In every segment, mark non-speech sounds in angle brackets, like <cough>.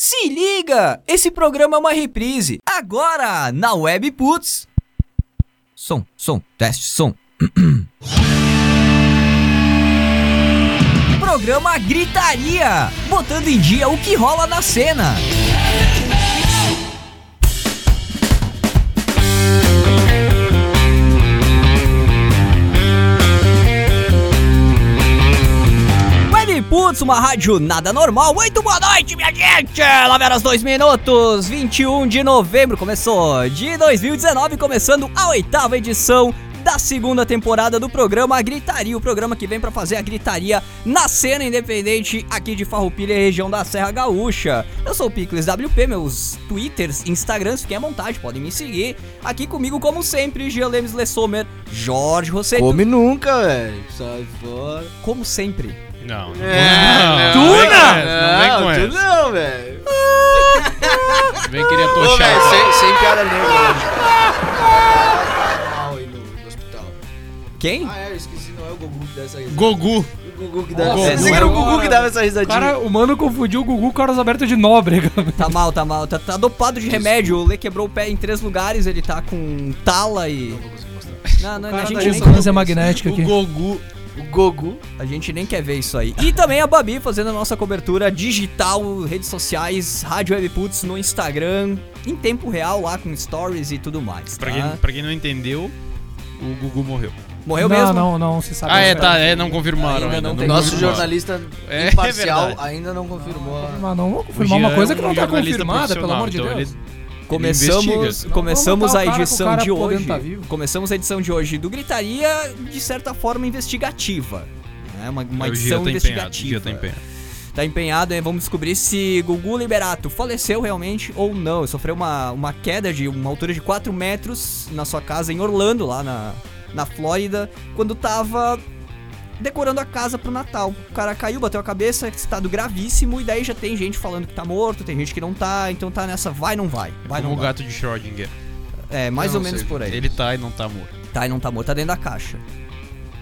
Se liga! Esse programa é uma reprise. Agora, na Web Putz. Som, som, teste, som. <clears throat> programa Gritaria, botando em dia o que rola na cena. Putz, uma rádio nada normal. Muito boa noite, minha gente! 9 horas 2 minutos, 21 de novembro. Começou de 2019, começando a oitava edição da segunda temporada do programa Gritaria, o programa que vem para fazer a gritaria na cena independente aqui de Farroupilha, região da Serra Gaúcha. Eu sou o Picles WP, meus twitters, instagrams, fiquem à vontade, podem me seguir. Aqui comigo, como sempre, Jean Lemes Lessomer, Jorge Rosseto. Come nunca, velho. Sai fora. Como sempre. Não, não. É, não, tu não! Não vem com tu essa. não, velho. Vem querer Ô, tochar. velho, sem, sem piada negra hoje. Mal aí no, no hospital. Quem? Ah, é, eu esqueci, não é o Gugu que dá essa risada. Gogu. O Gugu que dá Nossa, essa risada. não Era o Gugu que dava essa risadinha. Cara, o mano confundiu o Gugu com Carlos Alberto de Nóbrega. Tá mal, tá mal. Tá, tá dopado de remédio. O Lê quebrou o pé em três lugares, ele tá com tala e. Não. Não, não, O a, gente nem, ressonância magnética O aqui. Gogu. O Gugu. a gente nem quer ver isso aí. E também a Babi fazendo a nossa cobertura digital, redes sociais, Rádio Web Putz no Instagram, em tempo real lá com stories e tudo mais. Pra, tá? quem, pra quem não entendeu, o Gugu morreu. Morreu não, mesmo? não, não, se sabe. Ah, é, não. tá, é, não confirmaram Ainda ainda. não não Nosso confirmaram. jornalista É, imparcial é ainda não confirmou. Mas não vou O confirmar Jean uma coisa é que não tá confirmada, pelo amor de então Deus. ele- Começamos, começamos a edição de hoje. tá. Começamos a edição de hoje do Gritaria, de certa forma, investigativa. Né? Uma, uma edição tá. O investigativa. Tá empenhado. Tá empenhado, hein? Vamos descobrir se Gugu Liberato faleceu realmente ou não. Sofreu uma, uma queda de uma altura de 4 metros na sua casa em Orlando, lá na, na Flórida, quando tava decorando a casa pro Natal. O cara caiu, bateu a cabeça, estado gravíssimo, e daí já tem gente falando que tá morto, tem gente que não tá, então tá nessa vai não vai. Vai Como não o vai. gato de Schrödinger. É, mais ou menos sei. por aí. Ele tá e não tá morto. Tá e não tá morto, tá dentro da caixa.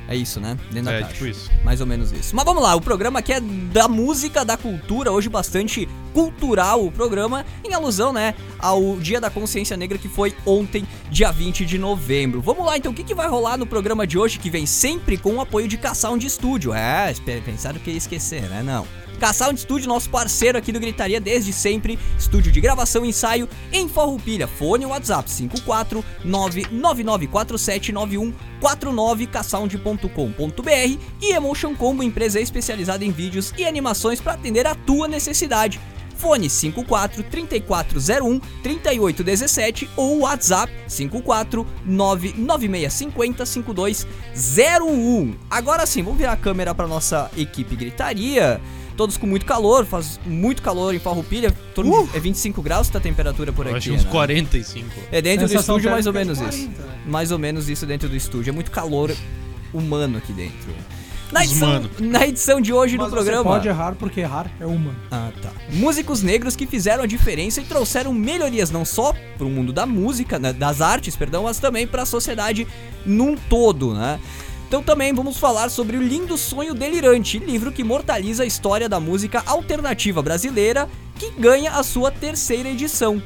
É isso, né? Dentro da É, caixa. tipo isso. Mais ou menos isso. Mas vamos lá, o programa aqui é da música, da cultura, hoje bastante cultural o programa, em alusão, né, ao Dia da Consciência Negra que foi ontem, dia 20 de novembro. Vamos lá, então, o que, que vai rolar no programa de hoje, que vem sempre com o apoio de K-Sound Studio? É, espe- pensaram que ia esquecer, né? Não. K-Sound Studio, nosso parceiro aqui do Gritaria desde sempre, estúdio de gravação e ensaio em Farroupilha. Fone WhatsApp 54999479149 ksound.com.br e Emotion Combo, empresa especializada em vídeos e animações para atender a tua necessidade. Fone 54 3401 3817 ou WhatsApp 54 99650 5201. Agora sim, vamos virar a câmera para nossa equipe gritaria. Todos com muito calor, faz muito calor em Farroupilha. de- É 25 graus tá a temperatura por Eu aqui. achei uns né? 45. É dentro do estúdio mais ou menos de isso. 40, né? Mais ou menos isso dentro do estúdio. É muito calor humano aqui dentro. Na edição, na edição de hoje Mas do programa. Você pode errar porque errar é humano. Ah, tá. Músicos negros que fizeram a diferença e trouxeram melhorias não só pro mundo da música, né, das artes, perdão, mas também para a sociedade num todo, né? Então também vamos falar sobre o Lindo Sonho Delirante, livro que imortaliza a história da música alternativa brasileira, que ganha a sua terceira edição.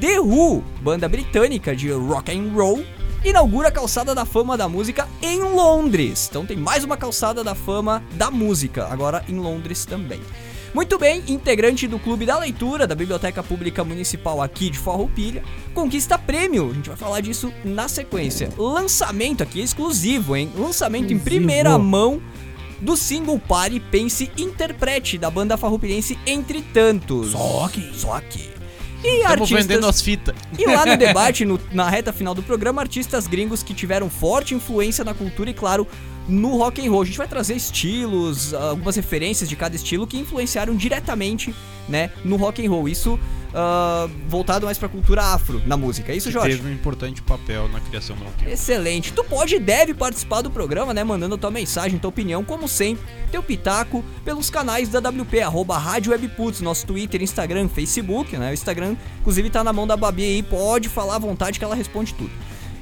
The Who, banda britânica de rock and roll, inaugura a calçada da fama da música em Londres. Então tem mais uma calçada da fama da música, agora em Londres também. Muito bem, integrante do Clube da Leitura da Biblioteca Pública Municipal aqui de Farroupilha, conquista prêmio. A gente vai falar disso na sequência. Lançamento aqui exclusivo, hein? Lançamento em Exclusivo. primeira mão do single Pare, Pense, Interprete da banda farroupilhense Entre Tantos. Só aqui. Só aqui. E Estamos artistas... vendendo as fitas. E lá no <laughs> debate, no- na reta final do programa, artistas gringos que tiveram forte influência na cultura e, claro, no rock and roll. A gente vai trazer estilos, algumas referências de cada estilo que influenciaram diretamente, né, no rock and roll. Isso ah, voltado mais pra cultura afro na música. É isso, Jorge? teve um importante papel na criação do rock. and roll. Excelente. Tu pode e deve participar do programa, né? Mandando tua mensagem, tua opinião, como sempre, teu pitaco pelos canais da WP, arroba Rádio Webputs, nosso Twitter, Instagram, Facebook, né? O Instagram, inclusive, tá na mão da Babi aí, pode falar à vontade que ela responde tudo.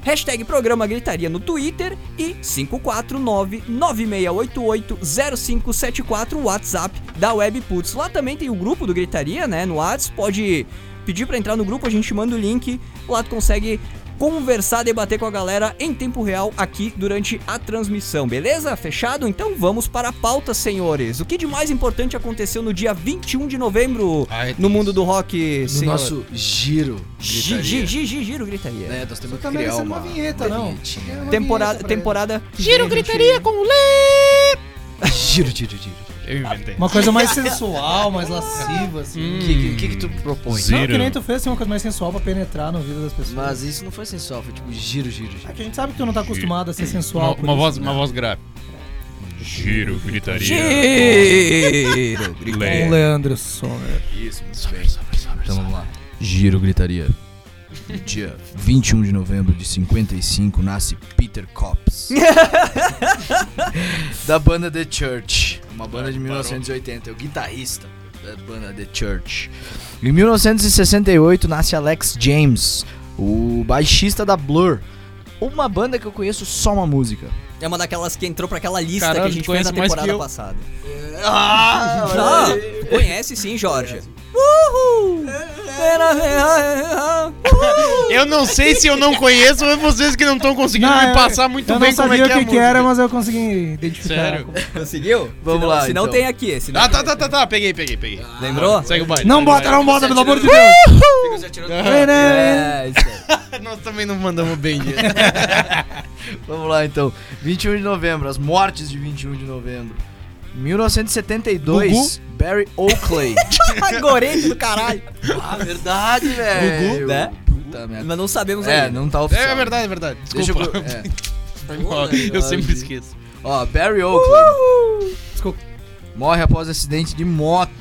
Hashtag Programa Gritaria no Twitter e 549-9688-0574 WhatsApp da Webputs. Lá também tem o grupo do Gritaria, né? No WhatsApp, pode pedir pra entrar no grupo, a gente manda o link. Lá tu consegue conversar, debater com a galera em tempo real aqui durante a transmissão, beleza? Fechado? Então vamos para a pauta, senhores. O que de mais importante aconteceu no dia 21 de novembro Ai, no mundo do rock, No senhor? nosso giro. Gi- gritaria. gi- gi- gi- Giro gritaria. Né, nós temos Isso que criar merecendo uma, uma vinheta, não. né? Uma Temporada, vinheta temporada. Giro gritaria com o Giro, giro, giro. Eu inventei. Uma coisa mais sensual, mais lasciva, assim. O que, que, que que tu propõe? Não, que nem tu fez, assim, uma coisa mais sensual pra penetrar na vida das pessoas. Mas isso não foi sensual, foi tipo giro, giro, É giro. que a gente sabe que tu não tá acostumado a ser Uma, sensual. uma isso, voz, né? uma voz grave. Giro, gritaria. Giro Com Lê. o Leandro Sommer. Isso, muito bem. Então vamos lá. Giro gritaria. No Dia 21 de novembro de 55 nasce Peter Cops. <laughs> da banda The Church. Uma banda de 1980. É o guitarrista da banda The Church. Em 1968 nasce Alex James, o baixista da Blur. Uma banda que eu conheço só uma música. É uma daquelas que entrou pra aquela lista Caralho, que a gente fez na conhece temporada passada. Ah, Ah, conhece sim, Jorge. Uhul! Eu não sei se eu não conheço, ou é vocês que não estão conseguindo Não, me eu- passar muito eu bem não como sabia é que é o a que, que música. era, mas eu consegui identificar. Sério? Conseguiu? Vamos Se não- lá, Se não então. tem aqui. Se não Ah, tá, tá, tá, tá. Peguei, peguei, peguei. Lembrou? Segue o baile. Não o bota, não bota, pelo amor de Deus. <laughs> É, isso aí. <laughs> Nós também não mandamos bem, gente. <laughs> Vamos lá então. 21 de novembro, as mortes de 21 de novembro. 1972, Barry Oakley. <laughs> Gorete do caralho. ah, verdade, velho. Gugu, né? Puta merda. Mas não sabemos É, ainda. não tá oficial. É verdade, é verdade. Deixa eu. Desculpa. É. <laughs> Pô, Eu sempre esqueço. Ó, Barry Oakley Desculpa. morre após acidente de moto.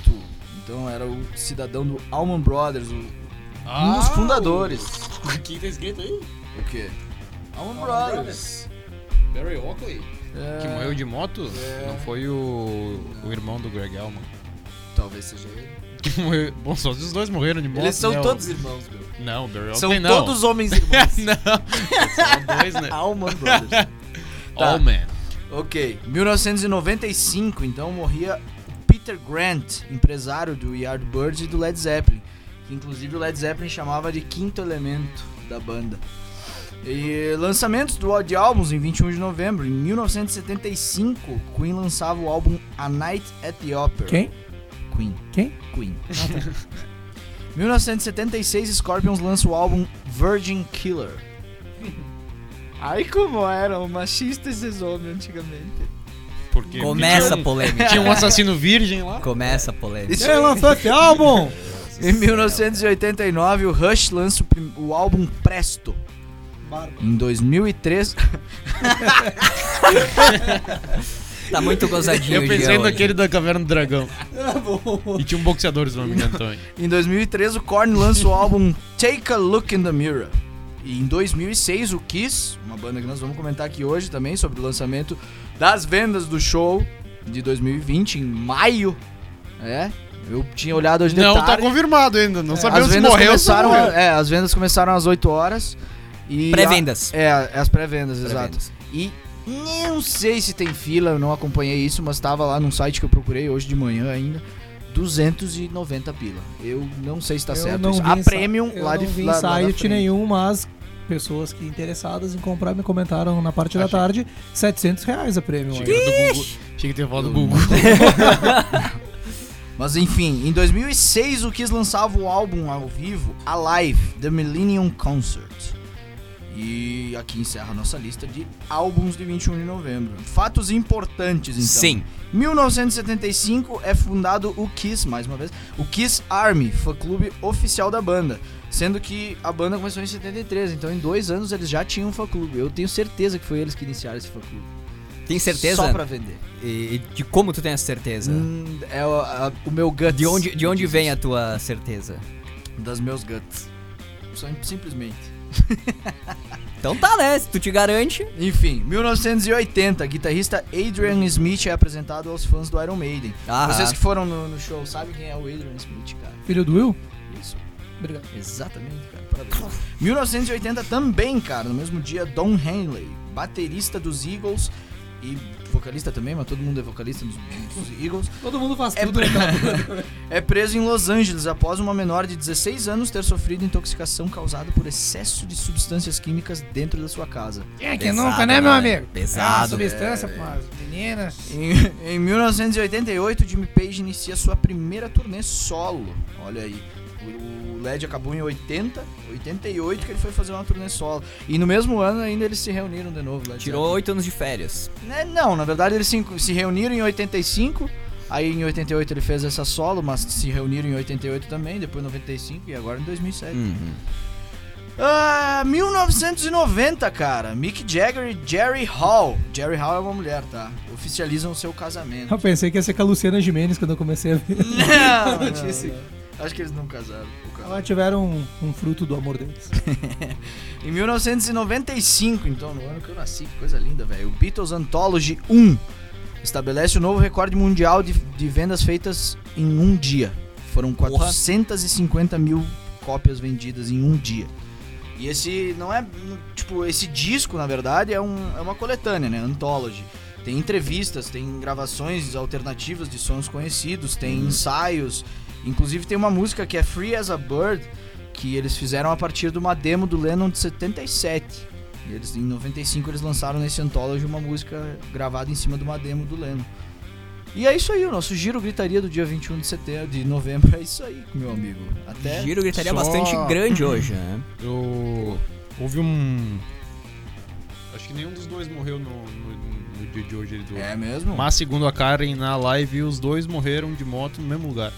Então era o cidadão do Allman Brothers, o- um dos fundadores. O que tá escrito aí? O quê? Allman Brothers. Barry Oakley. É, Que morreu de moto? Não foi o, o irmão do Greg Allman. Talvez seja ele. <laughs> Que morreu. Bom, só os dois morreram de moto. Eles são né? O- todos irmãos, meu. Não, o Barry São não. todos homens irmãos. <laughs> não. São dois, né? <laughs> Allman Brothers. Tá. Allman. Ok, 1995, então morria o Peter Grant, empresário do Yardbirds e do Led Zeppelin. Que inclusive o Led Zeppelin chamava de quinto elemento da banda. E lançamentos do, de álbuns em 21 de novembro. Em 1975, Queen lançava o álbum A Night at the Opera. Quem? Queen. Quem? Queen. <laughs> 1976, Scorpions lança o álbum Virgin Killer. Ai, como eram machistas esses homens antigamente. Porque Começa a polêmica. tinha um assassino virgem lá. Começa a polêmica. Isso Ele lançou esse álbum! Em 1989, o Rush lança o, o álbum Presto. Em 2003, Tá muito gozadinho Eu pensei naquele da Caverna do Dragão. E tinha um boxeador, se não me engano, também. em 2003 o Korn lança o álbum Take a Look in the Mirror. E em 2006 o Kiss, uma banda que nós vamos comentar aqui hoje também sobre o lançamento das vendas do show de 2020 em maio. É, eu tinha olhado hoje de Não, tá tarde. confirmado ainda. Não As sabemos se morreu começaram, é, as vendas começaram às 8 horas Pré-vendas. a- É, as pré-vendas, exato. Pré-vendas. E não sei se tem fila, eu não acompanhei isso, mas estava lá num site que eu procurei hoje de manhã ainda. 290 pila. Eu não sei se tá Eu certo não isso. vi A em premium lá não de vi lá, lá da site nenhum, mas pessoas que interessadas em comprar me comentaram na parte da Achei. tarde 700 reais a premium. Achei que tinha falado do Google. <laughs> Mas enfim, em 2006 o Kiss lançava o álbum ao vivo Alive, The Millennium Concert. E aqui encerra a nossa lista de álbuns de 21 de novembro. Fatos importantes então. Sim. 1975 é fundado o Kiss, mais uma vez, o Kiss Army, fã-clube oficial da banda. Sendo que a banda começou em 73, então em dois anos eles já tinham um fã-clube. Eu tenho certeza que foi eles que iniciaram esse fã-clube. Tem certeza? Só pra vender. E, de como tu tem essa certeza? Hum, é o, a- o meu guts. De onde, de onde vem a tua certeza? Das meus guts. Sim- Simplesmente. <laughs> Então tá, né? Se tu te garante. Enfim, 1980, guitarrista Adrian Smith é apresentado aos fãs do Iron Maiden. Ah, Vocês que foram no, no show sabem quem é o Adrian Smith, cara. Filho do Will? Isso. Obrigado. Exatamente, cara. Parabéns. 1980 também, cara. No mesmo dia, Don Henley, baterista dos Eagles e vocalista também, mas todo mundo é vocalista dos, dos Eagles. Todo mundo faz É tudo naquela <laughs> banda. É preso em Los Angeles após uma menor de 16 anos ter sofrido intoxicação causada por excesso de substâncias químicas dentro da sua casa. Quem é que Pesado, nunca, né, meu né? amigo? Pesado. Ah, substância, pô, as meninas. Em, em 1988, Jimmy Page inicia sua primeira turnê solo. Olha aí. O o LED acabou em 80, 88 que ele foi fazer uma turnê solo. E no mesmo ano ainda eles se reuniram de novo. Led Tirou oito anos de férias. Né, Não, na verdade eles se, se reuniram em 85. Aí em 88 ele fez essa solo, mas se reuniram em 88 também, depois em 95 e agora em 2007. Uhum. Ah, 1990, cara. Mick Jagger e Jerry Hall. Jerry Hall é uma mulher, tá? Oficializam seu casamento. Eu pensei que ia ser com a Luciana Gimenez quando eu comecei a ver. Não, <laughs> não, não. Acho que eles não casaram. Elas tiveram um, um fruto do amor deles. <laughs> Em 1995, então, no ano que eu nasci, que coisa linda, velho. O Beatles Anthology 1 estabelece o novo recorde mundial de, de vendas feitas em um dia. Foram Porra. 450 mil cópias vendidas em um dia. E esse não é. Tipo, esse disco, na verdade, é, um, é uma coletânea, né? Anthology. Tem entrevistas, tem gravações alternativas de sons conhecidos, tem ensaios. Inclusive tem uma música que é Free as a Bird, que eles fizeram a partir de uma demo do Lennon de 77. E eles, em 95 eles lançaram nesse Anthology uma música gravada em cima de uma demo do Lennon. E é isso aí, o nosso giro gritaria do dia 21 de setembro, de novembro. É isso aí, meu amigo. Até. Giro gritaria Só- bastante grande hoje, né? Eu. Houve um. Acho que nenhum dos dois morreu no, no- no dia de hoje. Do... É mesmo? Mas segundo a Karen na live, os dois morreram de moto no mesmo lugar.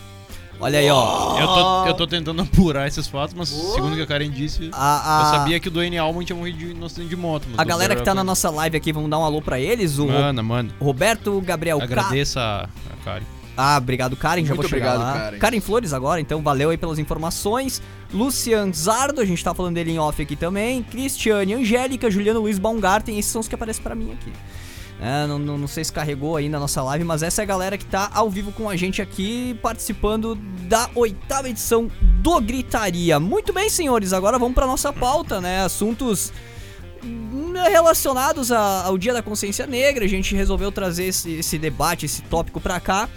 Olha aí, ó. Eu tô, eu tô tentando apurar esses fatos, mas segundo o que a Karen disse, A, a, eu sabia que o Dwayne Allman tinha morrido de, no acidente de moto. mas a galera que tá na nossa live aqui, vamos dar um alô pra eles. O Manda, manda. Roberto Gabriel Agradeça a, a Karen. Ah, obrigado, Karen. Já Muito vou chegar obrigado, lá. Karen. Flores agora, então valeu aí pelas informações. Lucian Zardo, a gente tá falando dele em off aqui também. Cristiane Angélica, Juliano Luiz Baumgarten, esses são os que aparecem pra mim aqui. É, não, não, não sei se carregou aí na nossa live, mas essa é a galera que tá ao vivo com a gente aqui, participando da oitava edição do Gritaria. Muito bem, senhores, agora vamos pra nossa pauta, né? Assuntos hum, relacionados a- ao Dia da Consciência Negra. A gente resolveu trazer esse, esse debate, esse tópico pra cá.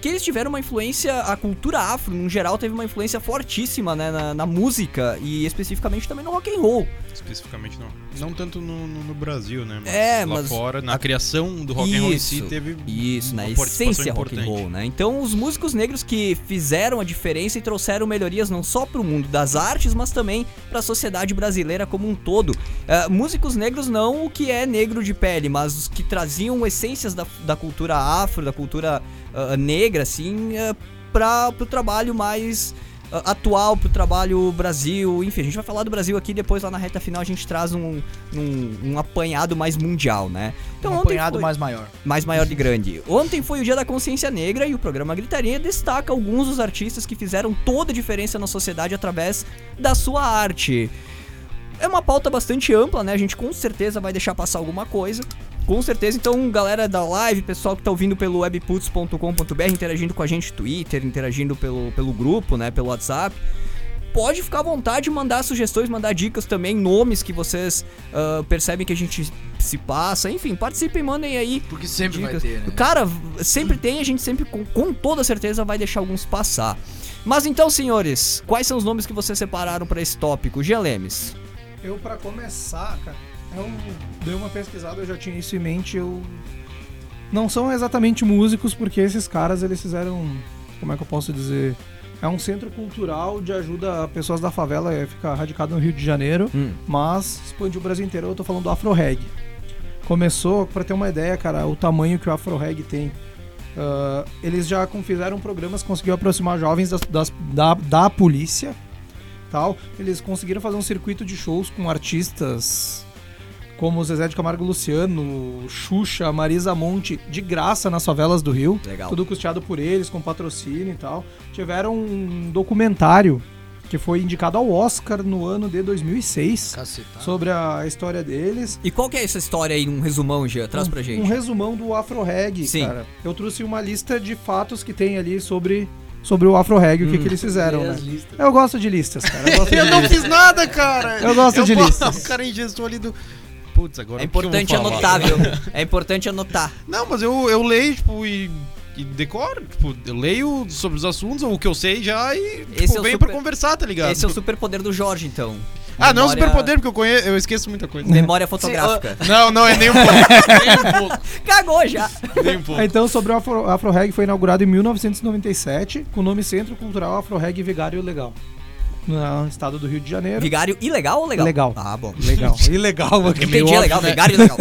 Que eles tiveram uma influência, a cultura afro, no geral, teve uma influência fortíssima né, na, na música e especificamente também no rock and roll. Especificamente não. Não tanto no, no- no Brasil, né? Mas É, lá mas- fora, na criação do rock and roll em si, Isso, teve Isso, na uma participação essência rock and roll, né? Então, os músicos negros que fizeram a diferença e trouxeram melhorias não só pro mundo das artes, mas também pra sociedade brasileira como um todo. Ah, músicos negros não o que é negro de pele, mas os que traziam essências da, da cultura afro, da cultura ah, negra, assim, uh, para pro trabalho mais ah, atual, pro trabalho Brasil, enfim, a gente vai falar do Brasil aqui, depois lá na reta final a gente traz um, um, um apanhado mais mundial, né? um ontem apanhado foi- mais maior. mais maior de grande. Ontem foi o Dia da Consciência Negra e o programa Gritaria destaca alguns dos artistas que fizeram toda a diferença na sociedade através da sua arte. É uma pauta bastante ampla, né? A gente com certeza vai deixar passar alguma coisa. Com certeza, então, galera da live, pessoal que tá ouvindo pelo webputs.com.br, interagindo com a gente no Twitter, interagindo pelo, pelo grupo, né, pelo WhatsApp, pode ficar à vontade de mandar sugestões, mandar dicas também, nomes que vocês ah, percebem que a gente se passa, enfim, participem, mandem aí Porque sempre dicas. vai ter, né? Cara, sempre tem, a gente sempre, com, com toda certeza, vai deixar alguns passar. Mas então, senhores, quais são os nomes que vocês separaram pra esse tópico? Gelemes. Eu, pra começar, cara, eu dei uma pesquisada, eu já tinha isso em mente, eu... Não são exatamente músicos, porque esses caras, eles fizeram... Como é que eu posso dizer? É um centro cultural de ajuda a pessoas da favela, é, fica radicado no Rio de Janeiro, Hum. mas expandiu o Brasil inteiro, eu tô falando do Afro Reg. Começou, pra ter uma ideia, cara, o tamanho que o Afro Reg tem. Ah, eles já fizeram programas, conseguiu aproximar jovens das- das- da, da polícia, tal. Eles conseguiram fazer um circuito de shows com artistas como Zezé de Camargo Luciano, Xuxa, Marisa Monte, de graça nas favelas do Rio. Legal. Tudo custeado por eles, com patrocínio e tal. Tiveram um documentário que foi indicado ao Oscar no ano de 2006 Cacetado. sobre a história deles. E qual que é essa história aí, um resumão, Jean? Traz pra Um- gente. Um resumão do Afro Reg, Sim. cara. Eu trouxe uma lista de fatos que tem ali sobre sobre o Afro Reggae, o que, Hum. que eles fizeram, né? listas. Eu gosto de listas, cara. Eu gosto <laughs> de Eu não listas. fiz nada, cara! Eu gosto de pa- listas. O cara ingestou ali do. Putz, agora É o que eu vou importante falar? anotar, viu? É importante anotar. Não, mas eu, eu leio, tipo, e, e decoro. Tipo, eu leio sobre os assuntos, ou o que eu sei já, e tipo, Esse é venho super- pra conversar, tá ligado? Esse é o superpoder do Jorge, então. Ah, não é um Memória- superpoder, porque eu conheço, eu esqueço muita coisa. Memória fotográfica. <laughs> Não, não, é nem um pouco. <laughs> nem um pouco. Cagou já. Nem um pouco. Então, sobre o Afro, Afro Reggae foi inaugurado em 1997 com o nome Centro Cultural Afro Reggae Vigário Legal, no estado do Rio de Janeiro. Vigário ilegal ou legal? Legal. Ah, bom. Legal. <laughs> Ilegal meio Entendi, óbvio, legal. né? Vigário legal.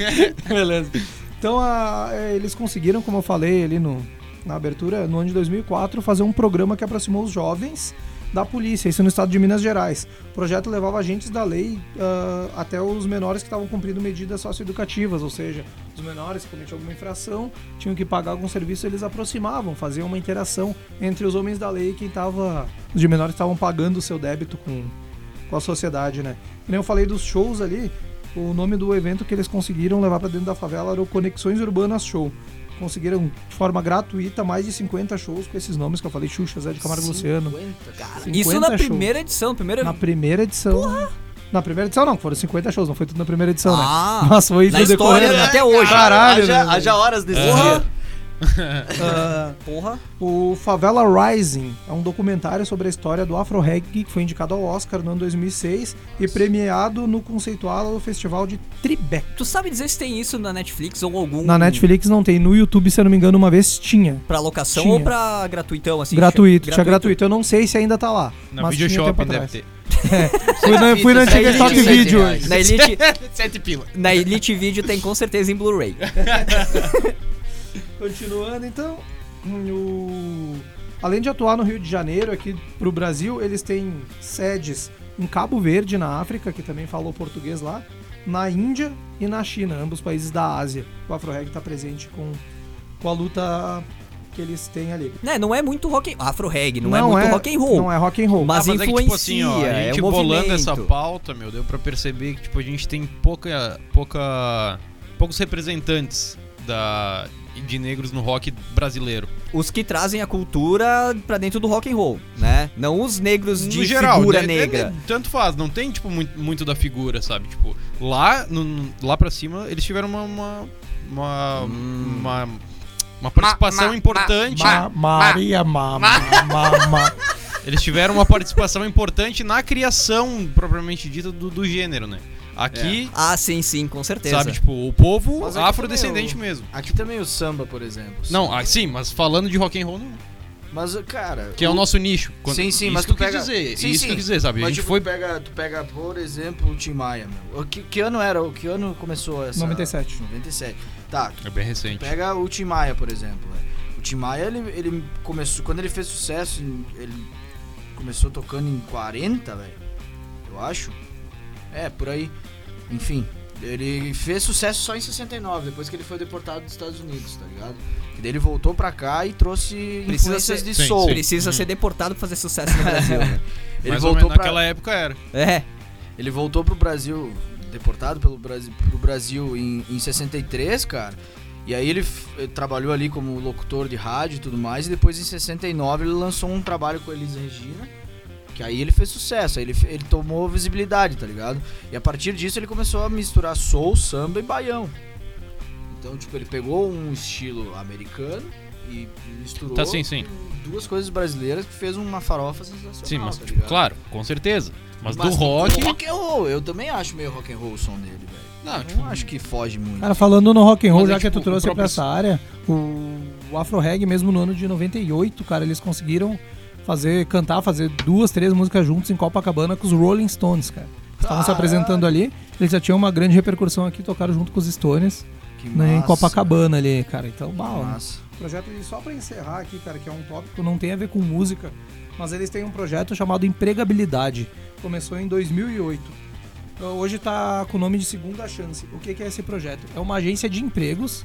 <laughs> Beleza. Então, a- é, eles conseguiram, como eu falei ali no, na abertura, no ano de 2004, fazer um programa que aproximou os jovens da polícia, isso no estado de Minas Gerais. O projeto levava agentes da lei ah, até os menores que estavam cumprindo medidas socioeducativas, ou seja, os menores que cometiam alguma infração tinham que pagar algum serviço, eles aproximavam, faziam uma interação entre os homens da lei e quem estava. Os de menores estavam pagando o seu débito com, com a sociedade, né? Que nem eu falei dos shows ali, o nome do evento que eles conseguiram levar para dentro da favela era o Conexões Urbanas Show. Conseguiram de forma gratuita mais de 50 shows com esses nomes que eu falei, Xuxa, Zé de Camargo e Luciano. 50, cara. 50 Isso na shows. primeira edição. Primeira... Na primeira edição. Na primeira edição não, foram 50 shows, não foi tudo na primeira edição, Ah, <laughs> né? Mas foi história decorrer, né? até hoje. Caralho, haja, né, haja horas desse Porra. dia. <laughs> Ah, Porra. o Favela Rising é um documentário sobre a história do Afro Reggae que foi indicado ao Oscar no ano 2006 e premiado no conceituado Festival de Tribeca. Tu sabe dizer se tem isso na Netflix ou algum... Na Netflix não tem, no YouTube, se eu não me engano, uma vez tinha. Pra locação Tinha. ou pra gratuitão, assim? gratuito, tinha gratuito. Eu não sei se ainda tá lá. Na mas tinha Video tempo Shopping deve atrás. ter. <laughs> Fui na, fui na antiga Stock sete Video. Na Elite, <laughs> Sete pila. na Elite Video tem com certeza em Blu-ray. Continuando, então, o... além de atuar no Rio de Janeiro, aqui pro Brasil, eles têm sedes em Cabo Verde, na África, que também falou português lá, na Índia e na China, ambos países da Ásia. O Afro Reggae tá presente com, com a luta que eles têm ali. Né, não é muito rock and... Afro reggae, não, é muito rock and roll. Não é rock and roll. Mas Ah, mas é que, tipo influencia, assim, ó, a é gente o bolando essa movimento. pauta, meu, deu pra perceber que, tipo, a gente tem pouca, pouca, poucos representantes da, de negros no rock brasileiro. Os que trazem a cultura pra dentro do rock and roll, né? Não os negros de no geral, figura né, negra. né, tanto faz, não tem, tipo, muito, muito da figura, sabe? Tipo, lá, no, lá pra cima, eles tiveram uma... uma uma, Hum. uma, uma participação ma- importante. Ma- Maria Mama. Mama. Eles tiveram uma participação importante na criação, propriamente dita, do, do gênero, né? Aqui, Ah, sim, sim, com certeza. sabe, tipo, o povo afrodescendente também mesmo. Aqui também o samba, por exemplo. Não, ah, sim, mas falando de rock and roll, não. Mas, cara... que é o nosso nicho. Quando- Sim, sim, isso mas que tu pega... dizer, sim, isso sim. que eu quis dizer, sabe? Mas a gente tipo, foi tu, pega, tu pega, por exemplo, o Tim Maia, meu. O que, que ano era? O que ano começou essa... 97. 97. Tá, é bem recente. Pega o Tim Maia, por exemplo. né? O Tim Maia, ele, ele começou. Quando ele fez sucesso, ele começou tocando em 40, velho. Eu acho. É, por aí. Enfim. Ele fez sucesso só em 69, depois que ele foi deportado dos Estados Unidos, tá ligado? E daí ele voltou pra cá e trouxe Precisa influências ser- de Sim, soul. sim. Precisa Hum. ser deportado pra fazer sucesso no Brasil, <laughs> né? Ele Mais ou voltou menos pra, naquela época era. É. Ele voltou pro Brasil, deportado pelo Brasil, pro Brasil em, em 63, cara. E aí ele f- eh, trabalhou ali como locutor de rádio e tudo mais. E depois em 69 ele lançou um trabalho com a Elis Regina. Que aí ele fez sucesso, aí ele, ele tomou visibilidade, tá ligado? E a partir disso ele começou a misturar soul, samba e baião. Então, tipo, ele pegou um estilo americano e misturou Tá, sim, sim. duas coisas brasileiras que fez uma farofa sensacional, Sim, mas, tá tipo, claro, com certeza. Mas, do Mas rock. rock and roll, eu também acho meio rock and roll o som dele, velho. Não, Eu tipo, não acho que foge muito. Cara, falando no rock and roll, Mas é já que tipo, tu trouxe o pra próprio- essa área, o, o Afro Reggae, mesmo no ano de 98, cara, eles conseguiram fazer, cantar, fazer duas, três músicas juntos em Copacabana com os Rolling Stones, cara. Estavam se Caralho. apresentando ali, eles já tinham uma grande repercussão aqui, tocaram junto com os Stones né, em Copacabana ali, cara. Então, bala. Projeto, e só pra encerrar aqui, cara, que é um tópico, não tem a ver com música, mas eles têm um projeto chamado Empregabilidade. Começou em 2008. Hoje tá com o nome de Segunda Chance. O que que é esse projeto? É uma agência de empregos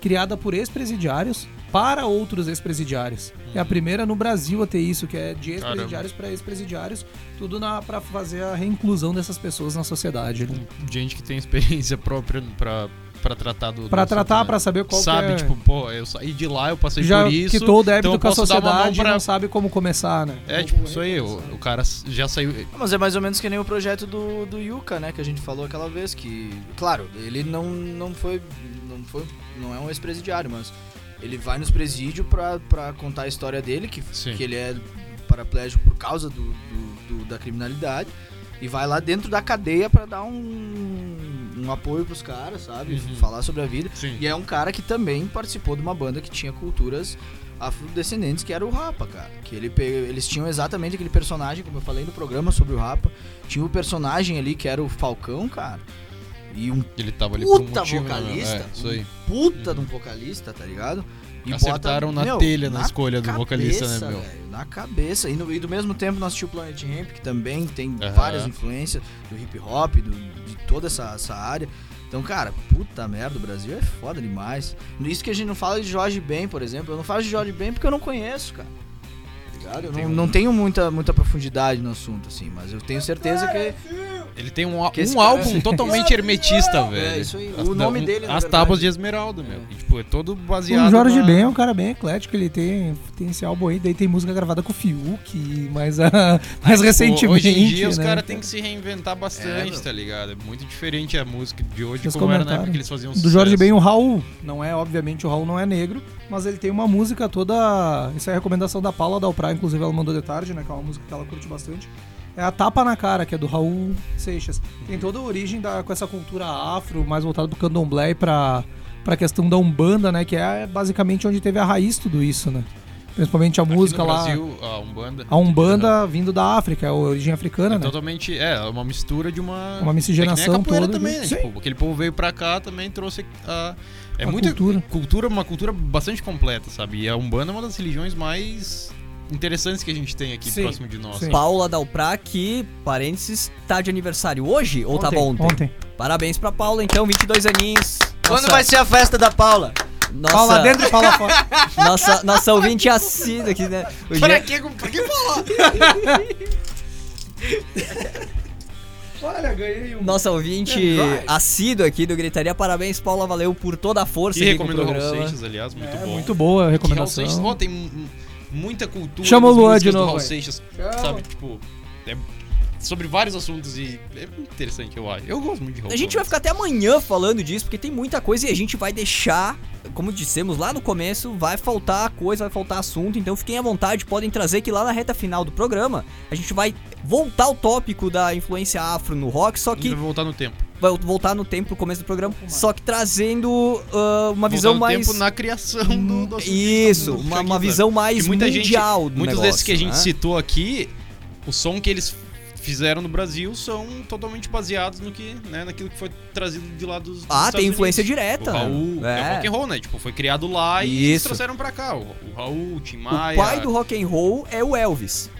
criada por ex-presidiários para outros ex-presidiários. É a primeira no Brasil a ter isso, que é de ex-presidiários para ex-presidiários, tudo na para fazer a reinclusão dessas pessoas na sociedade. né? gente que tem experiência própria pra pra tratar do. Pra do tratar, né? saber qual Sabe, que é... tipo, pô, eu saí de lá, eu passei já por isso. quitou o débito então com a sociedade e pra- não sabe como começar, né? É, tipo, isso aí, o, o cara já saiu. Mas é mais ou menos que nem o projeto do, do Yuka, né? Que a gente falou aquela vez que... Claro, ele não, não foi... Não foi... Não é um ex-presidiário, mas... Ele vai nos presídios pra, pra contar a história dele, que, Sim. que ele é paraplégico por causa do, do- do- da criminalidade. E vai lá dentro da cadeia pra dar um, um apoio pros caras, sabe? Uhum. Falar sobre a vida. Sim. E é um cara que também participou de uma banda que tinha culturas afrodescendentes, que era o Rapa, cara. Que ele eles tinham exatamente aquele personagem, como eu falei no programa sobre o Rapa. Tinha o personagem ali que era o Falcão, cara. E um Ele tava ali por um puta motivo. né? vocalista. É, isso aí. Um puta de um vocalista, tá ligado? E Acertaram na meu, telha na escolha do vocalista, né, meu? velho, na cabeça. E, no- e do mesmo tempo nós tínhamos o Planet Ramp, que também tem Aham. várias influências do hip hop, do- de toda essa, essa área. Então, cara, puta merda, o Brasil é foda demais. Isso que a gente não fala de Jorge Ben, por exemplo. Eu não falo de Jorge Ben porque eu não conheço, cara. Tá ligado? Eu não, não tenho muita, muita profundidade no assunto, assim, mas eu tenho certeza que. Ele tem um, um cara- álbum totalmente hermetista, velho. isso aí. As, O nome um- dele, As verdade. tábuas de Esmeralda, meu. E, tipo, é todo baseado. O Jorge na- Ben é um cara bem eclético, ele tem, tem esse álbum aí, daí tem música gravada com o Fiuk, mas ah, <laughs> mais recentemente. Hoje em dia os né? caras têm que se reinventar bastante, meu. tá ligado? É muito diferente a música de hoje Vocês como era na época que eles faziam Do sucesso. Jorge Ben, o Raul. Não é, obviamente, o Raul não é negro, mas ele tem uma música toda. Isso é a recomendação da Paula Dalprá, inclusive ela mandou de tarde, né? Que é uma música que ela curte bastante. É a Tapa na Cara, que é do Raul Seixas. Tem toda a origem da, com essa cultura afro, mais voltada pro candomblé e pra, pra questão da Umbanda, né? Que é basicamente onde teve a raiz tudo isso, né? Principalmente a Aqui música no lá. Brasil, a Umbanda. A Umbanda vindo da África, é a origem africana, É né? totalmente. É, uma mistura de uma. Uma miscigenação é toda, também, né? Tipo, aquele povo veio pra cá também trouxe a. É A muita cultura. cultura, uma cultura bastante completa, sabe? E a Umbanda é uma das religiões mais interessantes que a gente tem aqui Sim, próximo de nós. sim. Paula Dalprá, que, parênteses, tá de aniversário hoje ou tava ontem? Ontem. Parabéns pra Paula, então, 22 aninhos. Quando Nossa- vai ser a festa da Paula? Nossa, Fala dentro e fala fora. <laughs> Nossa, nossa ouvinte assídua aqui, né? O Pra dia- que, pra que falar? <laughs> Olha, ganhei um. Nossa ouvinte Pendrive. assíduo aqui do Gritaria, parabéns, Paula, valeu por toda a força E recomendou Raul. Seixas, aliás, muito É, bom. muito boa a Que Raul recomendação. Seixas, ó, tem muita cultura Chama o Luan de do novo. Seixas, sabe? Tipo, é sobre vários assuntos e é muito interessante, eu acho. Eu gosto muito de Raul A gente vai ficar até amanhã falando disso, porque tem muita coisa e a gente vai deixar, como dissemos lá no começo, vai faltar coisa, vai faltar assunto, então fiquem à vontade, podem trazer que lá na reta final do programa a gente vai voltar ao tópico da influência afro no rock, só A gente que vai voltar no tempo. Vai voltar no tempo pro começo do programa, só que trazendo ah, uma visão voltar no mais. tempo na criação do, do Isso, do uma, uma visão mais Que muita gente- mundial do Muitos negócio, desses que a gente né? citou aqui, o som que eles fizeram no Brasil são totalmente baseados no que, né, naquilo que foi trazido de lá dos, dos Ah, Estados tem influência Unidos. direta. O Raul, é. é. rock and roll, né? Tipo, foi criado lá e eles Isso. trouxeram pra cá. O, o Raul, o Tim O Maia. pai do rock and roll é o Elvis.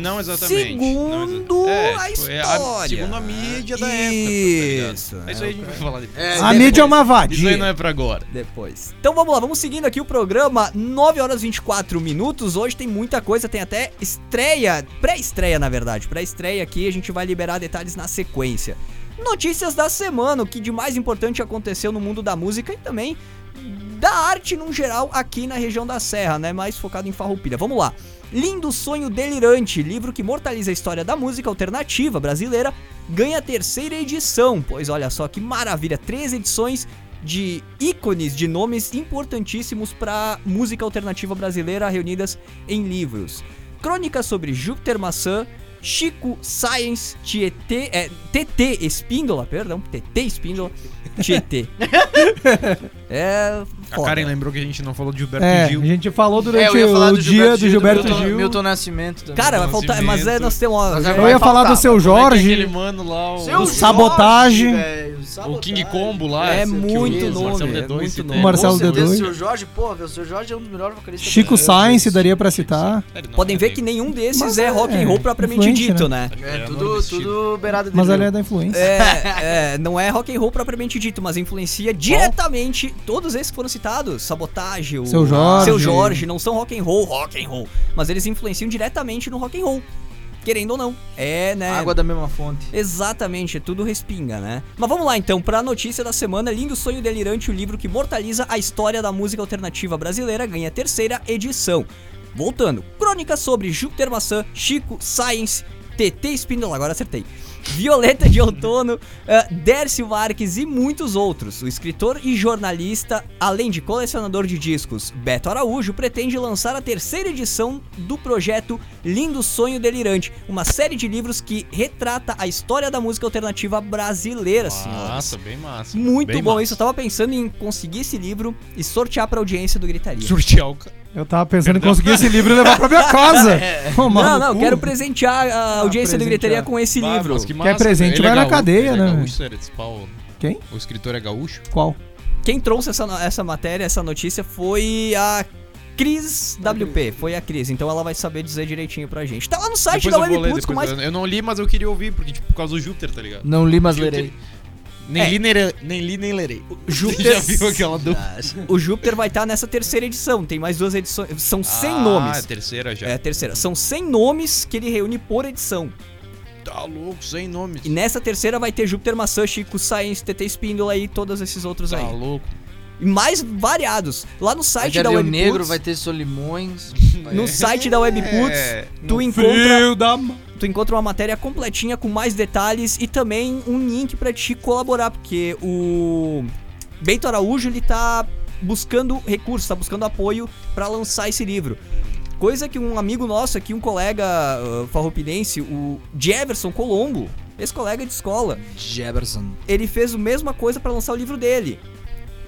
Não exatamente. Segundo não exa- a tipo, é história. segundo a mídia da época. tá Isso, é É isso aí a gente vai falar depois. É, A depois- mídia é uma Isso aí vadia. não é pra agora. Depois. Então vamos lá, vamos seguindo aqui o programa. 9 horas e 24 minutos. Hoje tem muita coisa, tem até estreia, pré-estreia na verdade. Pré-estreia aqui, a gente vai liberar detalhes na sequência. Notícias da semana, o que de mais importante aconteceu no mundo da música e também da arte no geral aqui na região da Serra, né? Mais focado em Farroupilha. Vamos lá. Lindo Sonho Delirante, livro que mortaliza a história da música alternativa brasileira, ganha a terceira edição. Pois olha só que maravilha, três edições de ícones de nomes importantíssimos para música alternativa brasileira reunidas em livros. Crônicas sobre Júpiter Maçã, Chico Science, Tietê, é, TT Espíndola, perdão, TT Espíndola, Tietê. <laughs> é. A foda. Karen lembrou que a gente não falou de Gilberto É, Gil. a gente falou É, durante falar o do dia do Gilberto Gil. Milton Nascimento também. Cara, vai faltar. Mas é, nós temos uma. É- Eu ia falar faltar, do seu é é Jorge. aquele mano lá, o, Seu o, Sabotagem. Velho, o. King Combo lá. É o muito Marcelo nome, é D2 muito cita nome. O Marcelo Com certeza, D2. O seu Jorge, porra, o seu Jorge é um dos melhores vocalistas Chico. Sainz daria pra citar. Podem é ver que nenhum desses é, é, rock and roll propriamente dito, né? É É, tudo, beirada de Mas ele é da influência. É, é, não é rock and roll propriamente dito, mas influencia diretamente todos esses que foram citados. Sabotagem, o Seu Jorge. Seu Jorge, não são rock and roll, rock and roll, mas eles influenciam diretamente no rock and roll. querendo ou não. É, né? Água da mesma fonte. Exatamente, é tudo respinga, né? Mas vamos lá então, pra notícia da semana, Lindo Sonho Delirante, o livro que mortaliza a história da música alternativa brasileira, ganha a terceira edição. Voltando, crônicas sobre Júpiter Maçã, Chico, Science, TT Espíndola, agora acertei. Violeta de Outono, uh, Dércio Marques e muitos outros. O escritor e jornalista, além de colecionador de discos, Beto Araújo pretende lançar a terceira edição do projeto Lindo Sonho Delirante, uma série de livros que retrata a história da música alternativa brasileira, senhores. Massa, bem massa. Muito bem bom massa. isso. Eu tava pensando em conseguir esse livro e sortear pra audiência do Gritaria. Sortear o Eu tava pensando em conseguir esse livro e levar pra minha casa. <laughs> Tomar Não, não, quero presentear a audiência do presentear. Gritaria com esse Ah, livro. que Quer presente, Ele vai na gaúcho, cadeia, né? É gaúcho, era de Paulo. Quem? O escritor é gaúcho? Qual? Quem trouxe essa, essa matéria, essa notícia foi a Cris WP. Foi a Cris, então ela vai saber dizer direitinho pra gente. Tá lá no site Depois da eu vou ler, com mais. eu, eu não li, mas eu queria ouvir, porque, tipo, por causa do Júpiter, tá ligado? Não li, mas Júpiter- lerei. Nem, É. li, nem, nem li, nem lerei. <laughs> Júpiter- Já viu aquela do... O Júpiter vai estar nessa terceira edição. Tem mais duas edições. São 100 ah, nomes. é a terceira já. É a terceira. São 100 nomes que ele reúne por edição. Tá louco, sem nomes. E nessa terceira vai ter Júpiter Maçã, Chico Science, TT Espíndola e todos esses outros Tá aí. louco. E mais variados. Lá no site da Webputs. Negro, vai ter Solimões. No site da Webputs, É. tu encontra da... tu encontra uma matéria completinha com mais detalhes e também um link pra te colaborar, porque o Bento Araújo ele tá buscando recursos, tá buscando apoio pra lançar esse livro. Coisa que um amigo nosso aqui, um colega uh, farroupilhense, o Jefferson Colombo, esse colega de escola, Jefferson. ele fez a mesma coisa pra lançar o livro dele.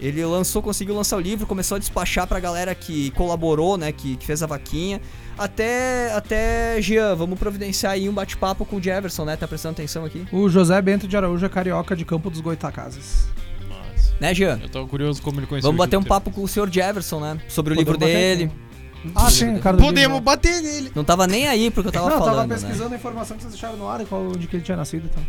Ele lançou, conseguiu lançar o livro, começou a despachar pra galera que colaborou, né, que, que fez a vaquinha. Até, até, Jean, vamos providenciar aí um bate-papo com o Jefferson, né? Tá prestando atenção aqui? O José Bento de Araújo é carioca de Campo dos Goitacazes. Nossa. Né, Jean? Eu tava curioso como ele conheceu Vamos o bater um papo com o senhor Jefferson, né? Sobre o Podemos livro bater dele. Ah, sim, cara do Podemos livro. bater nele. Não tava nem aí porque eu tava Não, eu falando, tava né? pesquisando a informação que vocês deixaram no ar e qual onde que ele tinha nascido e tal.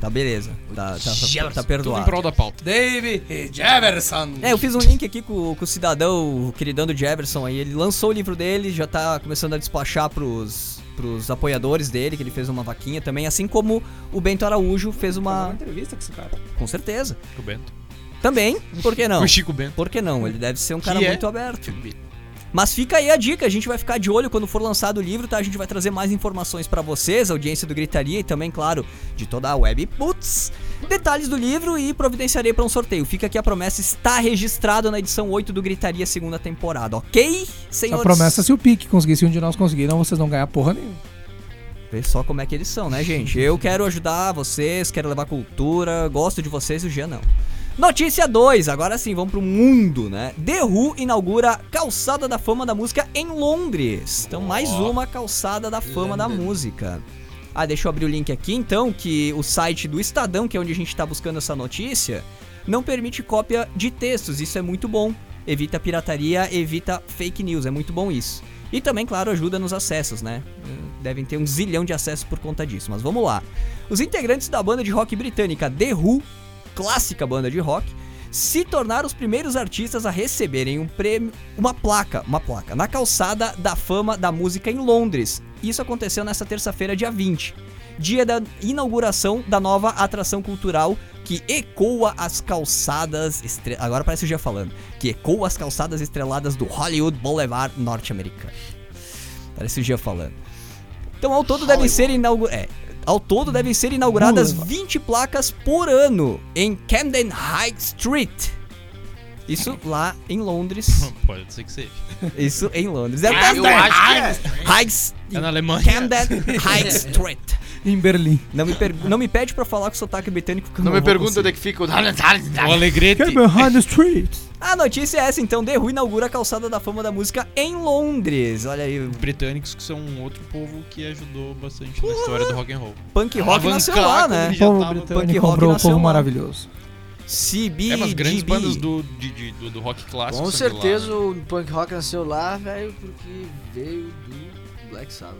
Tá beleza. Tá, tá, tá, tá Tudo em perdoado. prol da pauta. David Jefferson. É, eu fiz um link aqui com, com o cidadão, o queridão do Jefferson aí. Ele lançou o livro dele, já tá começando a despachar pros, pros apoiadores dele, que ele fez uma vaquinha também. Assim como o Bento Araújo fez uma uma. entrevista com esse cara. Com certeza. O Bento. Também, por que não? O Chico Bento. Por que não? Ele deve ser um cara Que é? muito aberto. Mas fica aí a dica, a gente vai ficar de olho quando for lançado o livro, tá? A gente vai trazer mais informações pra vocês, audiência do Gritaria e também, claro, de toda a web. Putz, detalhes do livro e providenciarei pra um sorteio. Fica aqui a promessa, está registrado na edição 8 do Gritaria segunda temporada, ok? Senhores? A promessa se o Pique conseguir, se um de nós conseguir, não vocês não ganhar porra nenhuma. Vê só como é que eles são, né, gente? Eu quero ajudar vocês, quero levar cultura, gosto de vocês e o Jean não. Notícia 2, agora sim, vamos pro mundo, né? The Who inaugura Calçada da Fama da Música em Londres. Então, mais uma Calçada da Fama da. Música. Ah, deixa eu abrir o link aqui então, que o site do Estadão, que é onde a gente tá buscando essa notícia, não permite cópia de textos. Isso é muito bom. Evita pirataria, evita fake news. É muito bom isso. E também, claro, ajuda nos acessos, né? Devem ter um zilhão de acessos por conta disso. Mas vamos lá. Os integrantes da banda de rock britânica The Who, clássica banda de rock, se tornaram os primeiros artistas a receberem um prêmio, uma placa, uma placa, na calçada da fama da música em Londres. Isso aconteceu nesta terça-feira, dia 20, dia da inauguração da nova atração cultural que ecoa as calçadas, estre... agora parece o dia falando, que ecoa as calçadas estreladas do Hollywood Boulevard norte-americano. Parece o dia falando. Então ao todo devem ser inauguradas. É, ao todo devem ser inauguradas Boulevard. 20 placas por ano em Camden High Street. Isso lá em Londres. <laughs> Pode ser que seja. Isso em Londres. É eu Camden acho que High, High É na Alemanha. Camden High Street. Em Berlim. Não me, per- não me pede pra falar com sotaque britânico que eu Não me pergunta conseguir. onde é que fica o. O Alegrete. A notícia é essa, então. The Who inaugura a calçada da fama da música em Londres. Olha aí, Britânicos que são um outro povo que ajudou bastante na história do rock and roll. punk rock nasceu lá, né? O povo Punk rock nasceu povo lá. maravilhoso. CB, É, mas grandes GB. bandas do, de- de- do, do rock clássico Com de lá, certeza né? o punk rock nasceu lá, velho, porque veio do Black Sabbath.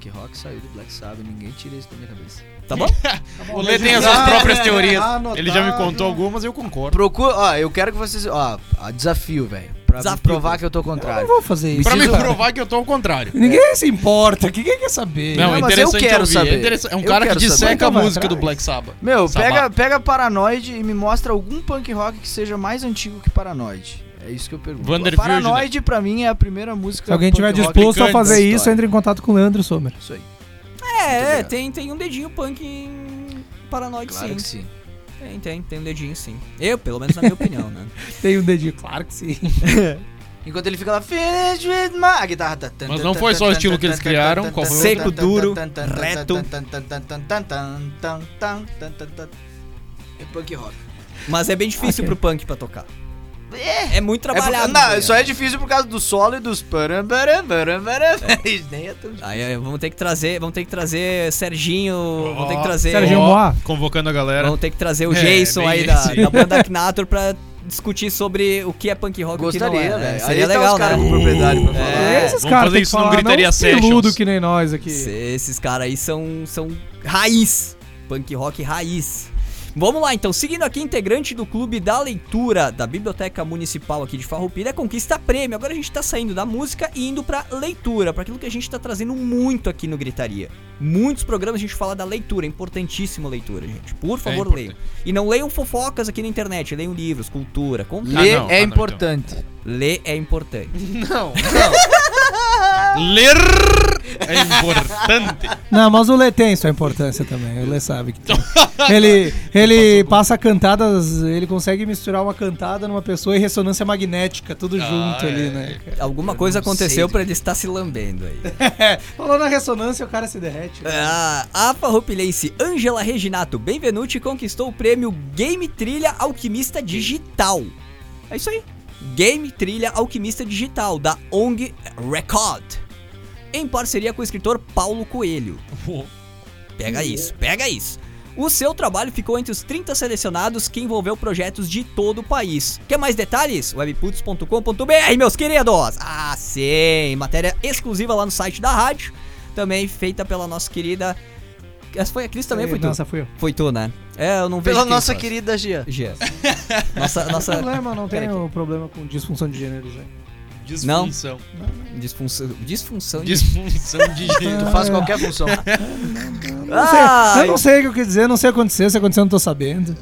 Punk rock saiu do Black Sabbath, ninguém tira isso da minha cabeça. Tá bom? <laughs> O Lê tem as suas próprias teorias. Ele já me contou algumas e eu concordo. Procura, ó, eu quero que vocês, ó, ó, desafio, velho, pra me Desafio. provar que eu tô ao Eu não contrário. vou fazer isso. Pra me provar que eu tô ao contrário. Ninguém se importa. Quem quer saber? Não, Não, é mas eu interessante quero ouvir. saber. É, interessante- é um Eu cara que saber. disseca a Então vai música do. Black Sabbath. Meu, Sabbath. pega, pega Paranoid e me mostra algum punk rock que seja mais antigo que Paranoid. É isso que eu pergunto. Vander Paranoide, né? pra mim, é a primeira música. Se alguém tiver disposto a fazer isso, entre em contato com o Leandro Sommer. Isso aí. É, tem, tem um dedinho punk em Paranoide, claro sim. Que sim. Tem, tem, tem um dedinho sim. Eu, pelo menos na minha opinião, né? tem um dedinho, claro que sim. Enquanto ele fica lá, finish with my... A guitarra... Mas não foi só o estilo que eles criaram, qual foi Seco, duro, reto. É punk rock. Mas é bem difícil okay. pro punk pra tocar. É muito É trabalhado. não, né? só é difícil por causa do solo e dos... param, param, param, param. <laughs> Nem é tão difícil. Aí é, vamos ter que trazer, vamos ter que trazer Serginho, vamos ter que trazer, Serginho Moá. Convocando a galera. vamos ter que trazer o É, Jason aí da, da banda Knator pra discutir sobre o que é punk rock e o que não Gostaria, é. né? velho. Seria Aí tá legal, os caras né? com propriedade pra É. falar. Esses vamos caras têm que falar, Gritaria não peludo que nem nós aqui. Esses caras aí são, são raiz. Punk rock raiz. Vamos lá então, seguindo aqui, integrante do Clube da Leitura da Biblioteca Municipal aqui de Farroupilha, conquista prêmio. Agora a gente tá saindo da música e indo pra leitura, pra aquilo que a gente tá trazendo muito aqui no Gritaria. Muitos programas a gente fala da leitura, é importantíssimo a leitura, gente. Por favor, importante. leiam. E não leiam fofocas aqui na internet, leiam livros, cultura, conta. Ah, Ler não, é ah, não, importante. Ler é importante. <laughs> Não, não. <laughs> Ler é importante. Não, mas o Lê tem sua importância também. O Lê sabe que tem. <laughs> Ele, ele passa cantadas, ele consegue misturar uma cantada numa pessoa e ressonância magnética, tudo Ah, junto é, ali, né? Alguma Eu coisa aconteceu pra ele estar se lambendo aí. Falou na ressonância, o cara se derrete. né? Ah, a farroupilhense Angela Reginato Benvenuti conquistou o prêmio Game Trilha Alquimista Digital. É isso aí. Game Trilha Alquimista Digital, da ONG Record. Em parceria com o escritor Paulo Coelho. Pega isso, pega isso. O seu trabalho ficou entre os 30 selecionados que envolveu projetos de todo o país. Quer mais detalhes? webputs.com.br, meus queridos! Ah, sim! Matéria exclusiva lá no site da rádio. Também feita pela nossa querida. Essa foi a Cris também, foi tu? Nossa, fui eu. Foi tu, né? É, eu não vejo. Pela quem nossa faz. querida Gia. Gia. <laughs> Nossa, Não nossa. tem problema, não tenho problema com disfunção de gênero, já. Disfunção. Disfunção. Disfunção de. Disfunção de gênero. <laughs> Tu faz qualquer função. Não sei, Ai. eu não sei o que eu quis dizer, não sei o que aconteceu, se aconteceu, eu não tô sabendo.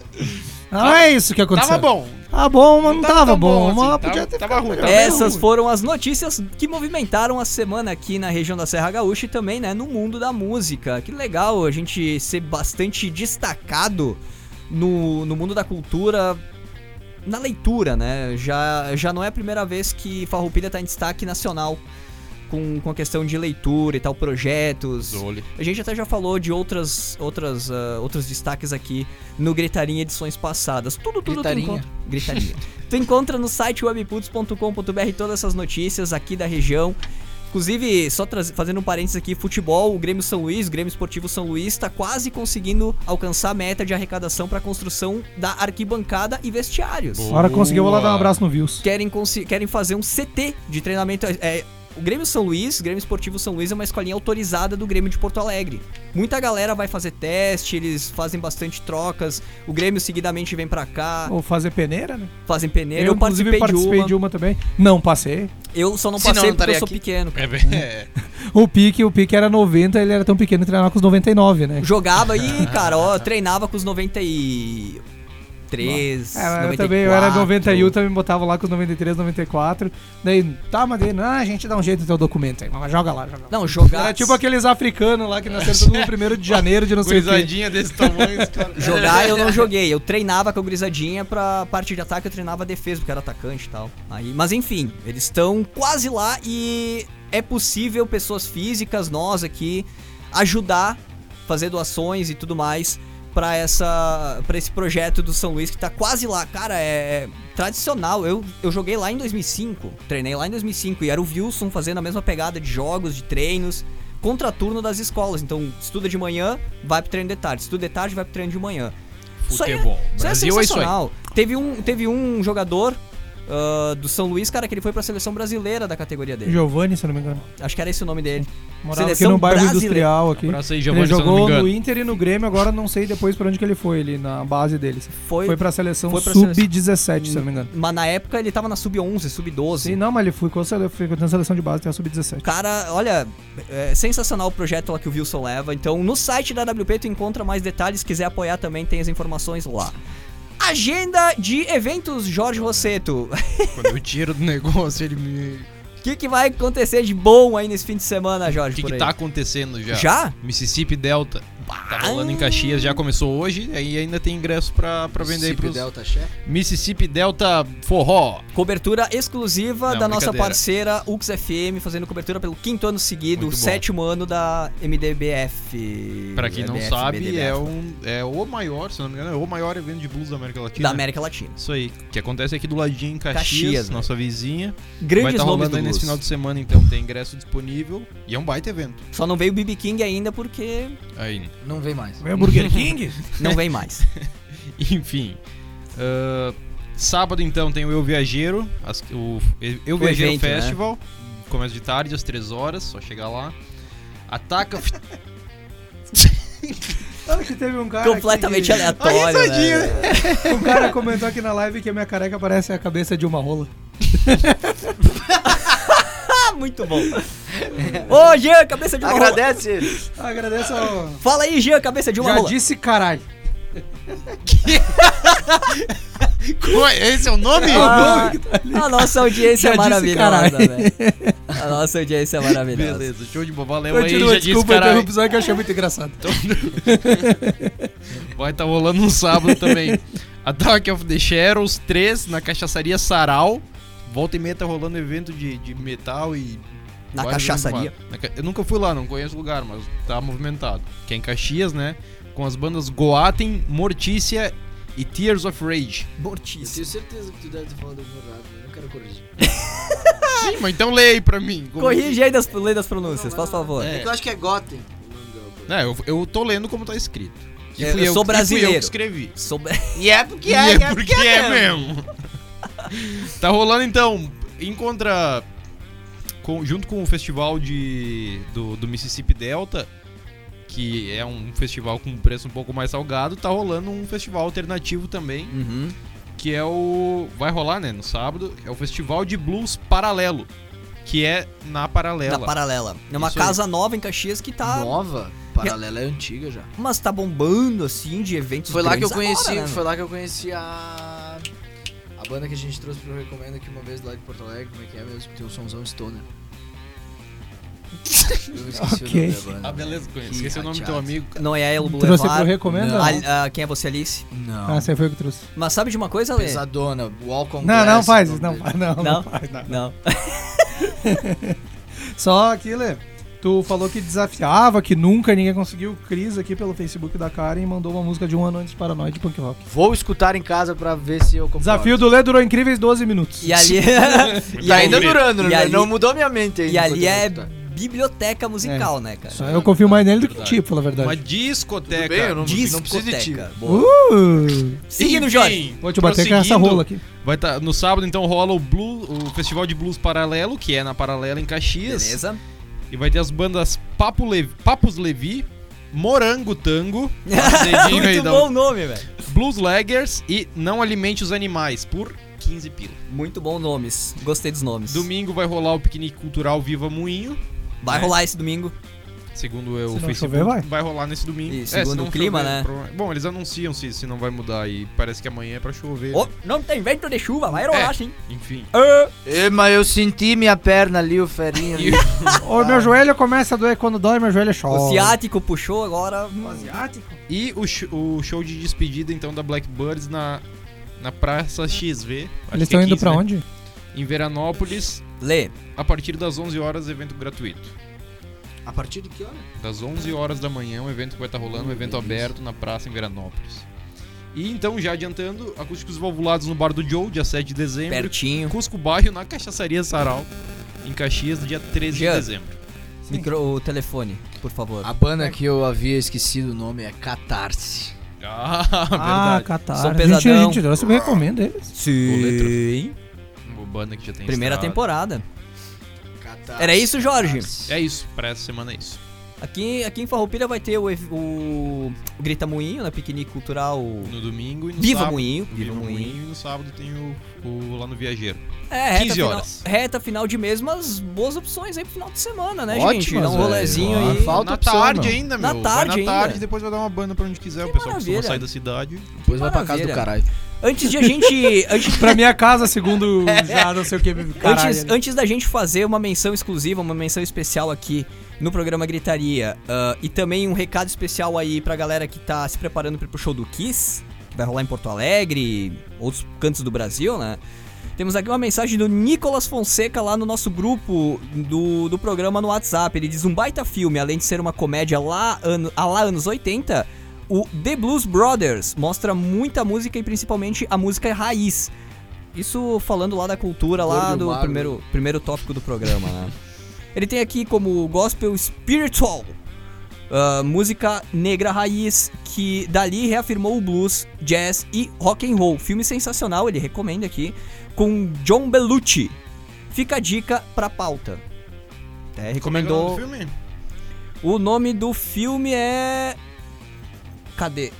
Não é isso que aconteceu. Tava bom. Ah, bom, mas não, tava tava, tão bom. bom mas assim, podia tava- ter tava ficado ruim, tava Essas Não. foram as notícias que movimentaram a semana aqui na região da Serra Gaúcha e também, né, no mundo da música. Que legal a gente ser bastante destacado no, no mundo da cultura, na leitura, né? Já, já não é a primeira vez que Farroupilha tá em destaque nacional com, com a questão de leitura e tal, projetos. Zoli. A gente até já falou de outras, outras, ah, outros destaques aqui no Gritarinha edições passadas. Tudo, tudo Gritarinha? tu encontra. Gritarinha. tu encontra no site webputs.com.br todas essas notícias aqui da região. Inclusive, só fazendo um parênteses aqui, futebol, o Grêmio São Luís, o Grêmio Esportivo São Luís, está quase conseguindo alcançar a meta de arrecadação para a construção da arquibancada e vestiários. Boa. A hora que conseguiu, eu vou lá dar um abraço no Views. Querem, querem fazer um CT de treinamento. É, o Grêmio São Luís, o Grêmio Esportivo São Luís é uma escolinha autorizada do Grêmio de Porto Alegre. Muita galera vai fazer teste, eles fazem bastante trocas. O Grêmio seguidamente vem pra cá, Ou fazer peneira, né? fazem peneira. eu, Eu, inclusive, participei, participei de, de uma. uma também. Não passei. Eu só não Senão passei não porque eu estaria sou aqui. pequeno. É, bem- é. <laughs> O pique, o pique era 90, ele era tão pequeno que treinava com os 99, né? Jogava e, <laughs> cara, ó, treinava com os 93, É, mas eu 94. também, eu era 91, também botava lá com os 93, 94. Daí, tá, mas daí, não, a gente dá um jeito no teu documento aí, mas joga lá, joga lá. Não, jogar. Era tipo aqueles africanos lá que nasceram todo no 1 de janeiro de não sei o quê. Desse tamanho, os caras. <laughs> Jogar eu não joguei, eu treinava com a grisadinha pra parte de ataque, eu treinava defesa, porque era atacante e tal. Aí, mas enfim, eles estão quase lá e é possível pessoas físicas, nós aqui, ajudar, fazer doações e tudo mais pra essa para esse projeto do São Luís que tá quase lá. Cara, é tradicional. Eu, eu joguei lá em 2005, treinei lá em 2005 e era o Wilson fazendo a mesma pegada de jogos, de treinos. Contraturno das escolas, então estuda de manhã, vai pro treino de tarde, estuda de tarde, vai pro treino de manhã. Isso aí é- Futebol. isso é Brasil é isso aí. sensacional. Teve um, teve um jogador ah, do São Luís, cara, que ele foi pra seleção brasileira da categoria dele. Giovanni, se não me engano. Acho que era esse o nome dele. Morava Seleção aqui no bairro brasileira. industrial aqui. Abraço aí, Ele Giovanni, jogou no Inter e no Grêmio, agora não sei depois pra onde que ele foi, ele na base deles. Foi, Foi pra seleção foi pra sub-17, se não me engano. mas na época ele tava na sub-11, sub-12. Sim, não, mas ele foi com a sele- foi com a seleção de base, tem a sub-17. Cara, olha, é sensacional o projeto lá que o Wilson leva. Então, no site da WP tu encontra mais detalhes. Se quiser apoiar também, tem as informações lá. Agenda de eventos, Jorge Rosseto. Quando eu tiro do negócio, ele me. O que, que vai acontecer de bom aí nesse fim de semana, O Jorge? que, por que aí? tá acontecendo já? Já? Mississippi Delta. Tá rolando em Caxias, já começou hoje, aí ainda tem ingresso pra, pra vender aí Mississippi pros. Delta Chef. Mississippi Delta Forró. Cobertura exclusiva Não, da nossa parceira Ux FM, fazendo cobertura pelo quinto ano seguido, o sétimo ano da MDBF. Pra quem não sabe, MDBF, é, um, é o maior, se não me engano, é o maior evento de blues da América Latina. Da América Latina. Isso aí, que acontece aqui do ladinho em Caxias, Caxias, nossa vizinha. vai Grandes estar nomes rolando do aí nesse final de semana, então tem ingresso disponível e é um baita evento. Só não veio o BB King ainda porque Aí, Não vem mais. Vem o Burger <laughs> King? não vem mais. <laughs> enfim. ah, sábado então tem o Eu Viajeiro, as- o Eu O Viajeiro evento, né? Festival, começa de tarde às 3 horas, só chegar lá. Ataca Sabe <laughs> que teve um cara. Completamente que, aleatório, né? Um cara comentou aqui na live que a minha careca parece a cabeça de uma rola. <laughs> Muito bom. Ô, Jean, cabeça de uma rola. Agradece ele. Agradeço ao. Fala aí, Jean, cabeça de uma Já rola. disse caralho. <laughs> Esse é o nome? Ah, a nossa audiência Já é disse maravilhosa, caralho. velho. A nossa audiência é maravilhosa. Beleza, show de bola. Leva aí, Continua, já disse, desculpa a caralho. interrupção que eu achei muito engraçado. Vai estar rolando um sábado também. Attack of the Shadows 3 na cachaçaria Sarau. Volta e meia tá rolando evento de, de metal e. Na cachaçaria. Eu nunca fui lá, não conheço o lugar, mas tá movimentado. Que é em Caxias, né? Com as bandas Goaten, Mortícia e Tears of Rage. Eu Mortícia. tenho certeza que tu deve ter falado algum errado, eu não quero corrigir. <laughs> Sim, mas então leia aí pra mim. Como- Corrige aí das, lei das pronúncias, faz favor. É. É que eu acho que é Goten. o nome da banda. É, eu, eu tô lendo como tá escrito. É, fui eu sou que fui brasileiro. eu que escrevi. Sobre... E é porque E é, é porque é mesmo. <laughs> <laughs> tá rolando então, encontra com- junto com o festival de do, do Mississippi Delta, que é um festival com preço um pouco mais salgado, tá rolando um festival alternativo também, Uhum. que é o vai rolar, né, no sábado, é o Festival de Blues Paralelo, que é na Paralela. Na paralela. É uma Isso aí. casa nova em Caxias que tá. Nova? Paralela é antiga já. Mas tá bombando, assim, de eventos Foi lá que eu conheci, agora, né, foi lá que eu conheci a banda que a gente trouxe pro Recomendo aqui uma vez lá de Porto Alegre, como é que é mesmo? Tem o somzão Stoner. Eu <laughs> esqueci Ok. o nome da banda. Ah, beleza, conheço. Que Esqueci o nome do teu amigo. Não é Elo Trouxe pro Boulevard. recomenda? Não. Ali- ah, quem é você, Alice? Não. Ah, você foi o que trouxe. Mas sabe de uma coisa, Lê? Pesadona, Walk on Não, não faz não não, Não? não faz, não. Não. <laughs> Só aqui, Lê, tu falou que desafiava, que nunca ninguém conseguiu. Cris aqui pelo Facebook da Karen mandou uma música de um ano antes de Paranoide de punk rock. Vou escutar em casa pra ver se eu concordo. Desafio do Lê durou incríveis 12 minutos. E ali. <laughs> e ainda durando, e né? ali- Não mudou minha mente ainda. E ali é biblioteca musical, né, cara? Só eu confio mais nele do que Verdade. ti, pra falar a verdade. Uma discoteca. Bem, eu não- Discoteca. precisa de ti. Boa. Uh, Seguindo, Enfim, Jorge. vou te bater com essa rola aqui. Vai tá, no sábado, então, rola o, Blue, o Festival de Blues Paralelo, que é na Paralela em Caxias. Beleza. E vai ter as bandas Papo Levi, Papos Levi, Morango Tango, <laughs> Muito bom o nome, velho. Blues Laggers e Não Alimente os Animais, por 15 pila. Muito bom nomes. Gostei dos nomes. Domingo vai rolar o piquenique cultural Viva Moinho. Vai né? rolar esse domingo. Segundo eu, Se o Facebook, chover, vai. rolar nesse domingo. E É, segundo se não o clima, chover, né? prova- Bom, eles anunciam se, se não vai mudar e parece que amanhã é pra chover. Ô, não tem vento de chuva, vai rolar É. sim. Enfim. Ê, mas eu senti minha perna ali, o ferinho ali. <laughs> Ô, meu joelho começa a doer quando dói, meu joelho chora. o ciático puxou agora. Asiático? e o, sh- o show de despedida, então, da Blackbirds na, na Praça XV. Eles estão é indo 15, pra né? onde? Em Veranópolis, Lê. a partir das 11 horas, evento gratuito. A partir de que hora? Das 11 horas da manhã, um evento que vai estar rolando, um evento aberto na praça em Veranópolis. E então, já adiantando, acústicos valvulados no Bar do Joe, dia 7 de dezembro. Pertinho. Cusco Bairro, na Cachaçaria Sarau, em Caxias, dia 13 Jean. de dezembro. Micro, o telefone, por favor. A banda que eu havia esquecido o nome é Catarse. Ah, <laughs> Ah, verdade. Catar. Sou A gente, gente eu recomendo eles. Sim. banda que já tem Primeira estrada. temporada. Era isso, Jorge? É isso, pra essa semana é isso. Aqui, aqui em Farroupilha vai ter o, ev- o Grita Moinho, na piquenique cultural. No domingo e no Viva sábado. Moinho, no Viva Viva Moinho. Moinho. E no sábado tem o, o lá no Viajeiro. É, reta 15 final, horas. reta final de mês, mas boas opções aí pro final de semana, né, gente? Ótimas, Dá um rolezinho Ah, aí. falta na opção, tarde meu. ainda, Na meu. tarde Vai na ainda. tarde depois vai dar uma banda pra onde quiser. Que o pessoal costuma maravilha. sair da cidade. Depois vai pra casa do maravilha. caralho. Antes de a gente. <laughs> antes, Pra minha casa, segundo já não sei o que. Caralho, antes, ali. antes da gente fazer uma menção exclusiva, uma menção especial aqui no programa Gritaria, ah, e também um recado especial aí pra galera que tá se preparando pro show do Kiss, que vai rolar em Porto Alegre, outros cantos do Brasil, né? Temos aqui uma mensagem do Nicolas Fonseca lá no nosso grupo do, do programa no WhatsApp. Ele diz: um baita filme, além de ser uma comédia lá, ano, lá anos 80, o The Blues Brothers mostra muita música e principalmente a música raiz. Isso falando lá da cultura, lá Gordo do magro. primeiro, primeiro tópico do programa, né? <laughs> Ele tem aqui como gospel spiritual, ah, música negra raiz, que dali reafirmou o blues, jazz e rock and roll. Filme sensacional, ele recomenda aqui, com John Belushi. Fica a dica pra pauta. É, recomendou. Como é o nome do filme? O nome do filme é. Cadê?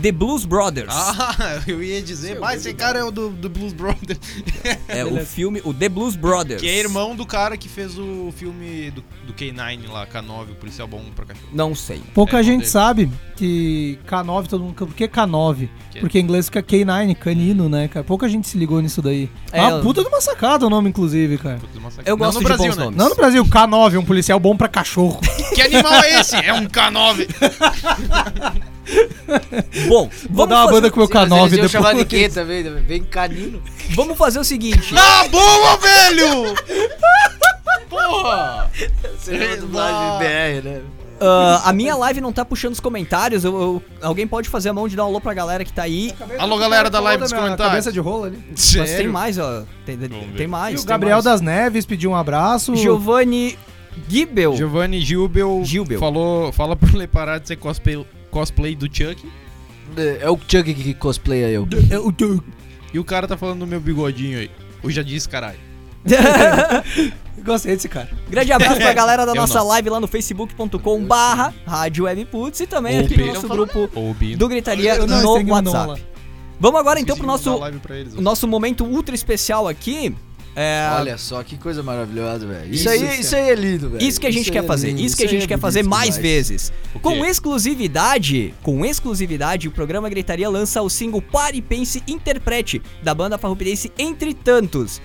The Blues Brothers. Ah, <laughs> eu ia dizer, mas esse cara é o do, do Blues Brothers. é o filme, o The Blues Brothers. Que é irmão do cara que fez o filme do, do K9 lá, K9, o policial bom pra cachorro. Não sei. Pouca É, gente dele. sabe que K9, todo mundo. Por que K9? Que- Porque em inglês fica K9, canino, né, cara? Pouca gente se ligou nisso daí. É, ah, eu- puta de uma sacada o nome, inclusive, cara. Puta, massacre. Eu Não gosto no de Brasil, bons né? nomes. Não no Brasil, K9 é um policial bom pra cachorro. Que animal é esse? É um K9. <laughs> <laughs> Bom, Vou dar uma fazer- banda com o meu Sim, mas K9 eles iam depois. chamar de quê também? Bem canino. Vamos fazer o seguinte. Ah, boa, velho! Porra! Seria dublagem BR, né? ah, a minha live não tá puxando os comentários. eu- eu- alguém pode fazer a mão de dar um alô pra galera que tá aí. Alô, galera da live dos comentários. Cabeça de rola ali. Mas Sério? tem mais, ó. Tem, tem mais. E o Gabriel mais. das Neves pediu um abraço. Giovanni Gibel. Giovanni Gilbel, Gilbel. falou, fala pro Lê parar de ser cosplay, cosplay do Chuck. É o Chuck que cosplaya eu. É o teu- E o cara tá falando do meu bigodinho aí. Eu já disse, caralho. <laughs> Gostei desse cara. Grande abraço pra <laughs> galera da Eu nossa não. live lá no facebook.com barra Rádio Webputs e também Ou aqui no nosso grupo Bino. do Gritaria Eu não, no WhatsApp. Vamos agora então pro nosso, mandar live pra eles. nosso momento ultra especial aqui. É, Olha só que coisa maravilhosa, velho. Isso, Isso, aí, isso. isso aí é lindo, velho. Isso que a gente aí quer é fazer, lindo, isso que a gente é quer fazer mais demais. vezes. Com exclusividade, com exclusividade, o programa Gritaria lança o single Pare, Pense, Interprete, da banda farroupirense Entre Tantos.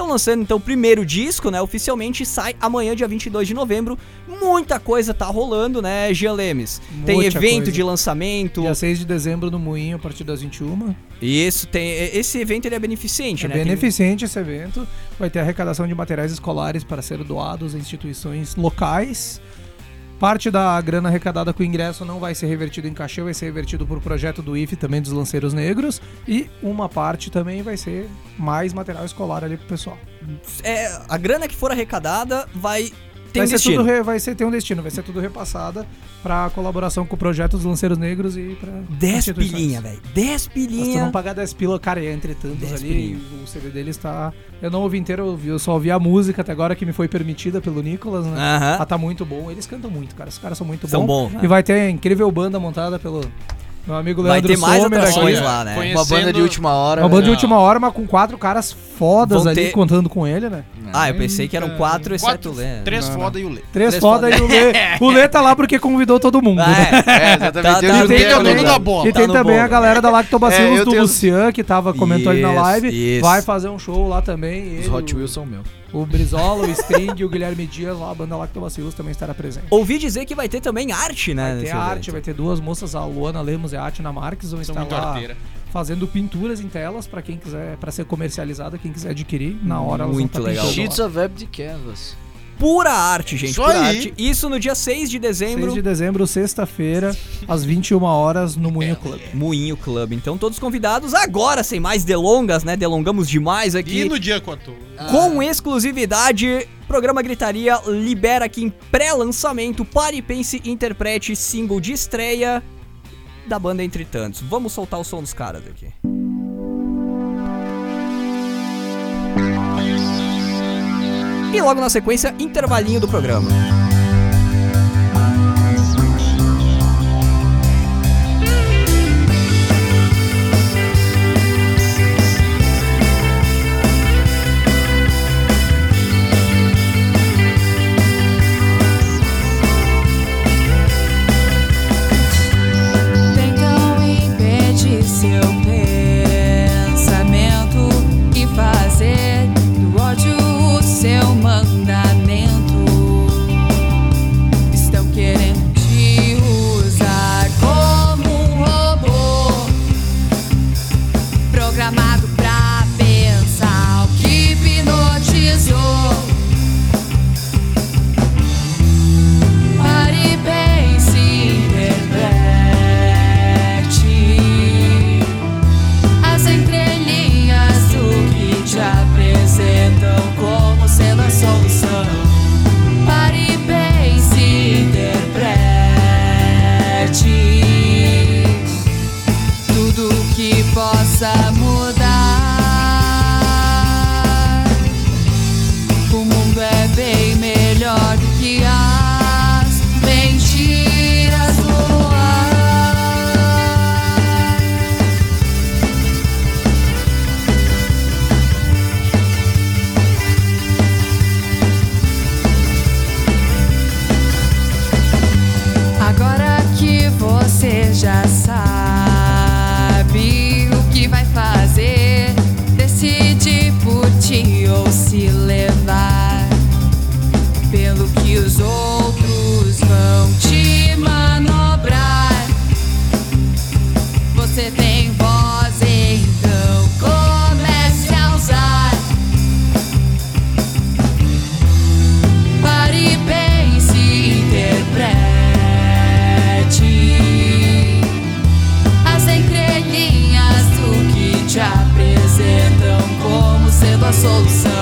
Estão lançando então o primeiro disco, né, oficialmente sai amanhã, dia 22 de novembro. Muita coisa tá rolando, né, Jean Lemes? Tem evento coisa. de lançamento, Dia 6 de dezembro no Moinho, a partir das 21. isso, tem, esse evento ele é beneficente, É né? Tem- beneficente esse evento. Vai ter arrecadação de materiais escolares para ser doados a instituições locais. Parte da grana arrecadada com o ingresso não vai ser revertido em cachê, vai ser revertido por projeto do IFE também dos lanceiros negros. E uma parte também vai ser mais material escolar ali pro pessoal. é, a grana que for arrecadada vai ter vai um ser destino. tudo vai ser ter um destino, vai ser tudo repassada para colaboração com o projeto dos lanceiros negros e para 10 pilinha, velho. 10 Se tu pilinha. não pagar 10 pila, cara, é entre tantos 10 ali, pilinha. o CD dele está... Eu não ouvi inteiro, eu, ouvi- eu só ouvi a música até agora que me foi permitida pelo Nicolas, né? Aham. Ah, tá muito bom. Eles cantam muito, cara. Os caras são muito São bons. bons. né? E vai ter a incrível banda montada pelo meu amigo Vai Leandro ter mais Sommer atrações aqui. lá, né? Conhe- Uma banda de Conhecendo- última hora. Uma banda de Não. última hora, mas com quatro caras fodas Vão ali ter- contando com ele, né? Ah, eu pensei que eram quatro, exceto Quatro, o Lê. Três Não, foda e o Lê. Três, Três foda e o Lê. <laughs> O Lê tá lá porque convidou todo mundo. Ah, né? é. É, exatamente. Tá- tá- juntei tem o dono galera. da bola. E Tá tem no também bolo. a galera da Lactobacilos <laughs> É, do tenho- Lucian, que tava comentando aí na live. isso. Vai fazer um show lá também. Os Hot Wheels são meus. O Brizola, o String e o Guilherme Dias, lá a banda Lactobacilos também estará presente. Ouvi dizer que vai ter também arte, né? Vai ter arte, evento. vai ter duas moças, a Luana Lemos e a Atina Marques, vão São estar lá arteira. fazendo pinturas em telas pra quem quiser, para ser comercializada, quem quiser adquirir, na hora elas vão Muito tá legal. Sheets of Web de Canvas. Pura arte, gente. Isso pura aí. arte. Isso no dia 6 de 6 dezembro. de dezembro, sexta-feira, às 21 horas, no Moinho Club. Moinho Club. Então, todos convidados agora, sem mais delongas, né? Delongamos demais aqui. E no dia 14. Com exclusividade, programa Gritaria libera aqui em pré-lançamento Pare, Pense, Interprete single de estreia da banda Entre Tantos. Vamos soltar o som dos caras aqui. E logo na sequência, intervalinho do programa. Você tem voz, então comece a usar. Pare e pense, interprete as entrelinhas do que te apresentam como sendo a solução.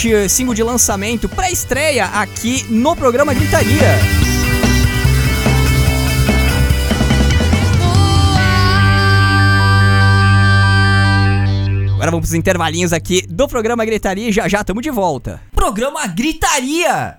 Interprete single de lançamento pré-estreia aqui no programa Gritaria. Agora vamos pros intervalinhos aqui do programa Gritaria e já já tamo de volta. Programa Gritaria!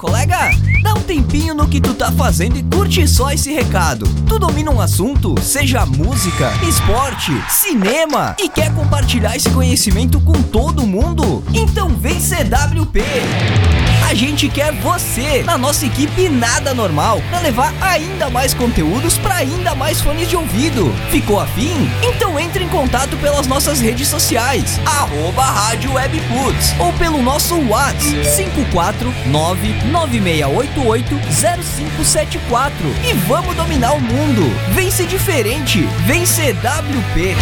Colega! Tempinho no que tu tá fazendo e curte só esse recado. Tu domina um assunto, seja música, esporte, cinema, e quer compartilhar esse conhecimento com todo mundo? Então vem ser WP! A gente quer você na nossa equipe nada normal para levar ainda mais conteúdos para ainda mais fones de ouvido. Ficou afim? Então entre em contato pelas nossas redes sociais, arroba Rádio Webputs, ou pelo nosso WhatsApp 54996880574 e vamos dominar o mundo. Vem ser diferente, vem ser WP.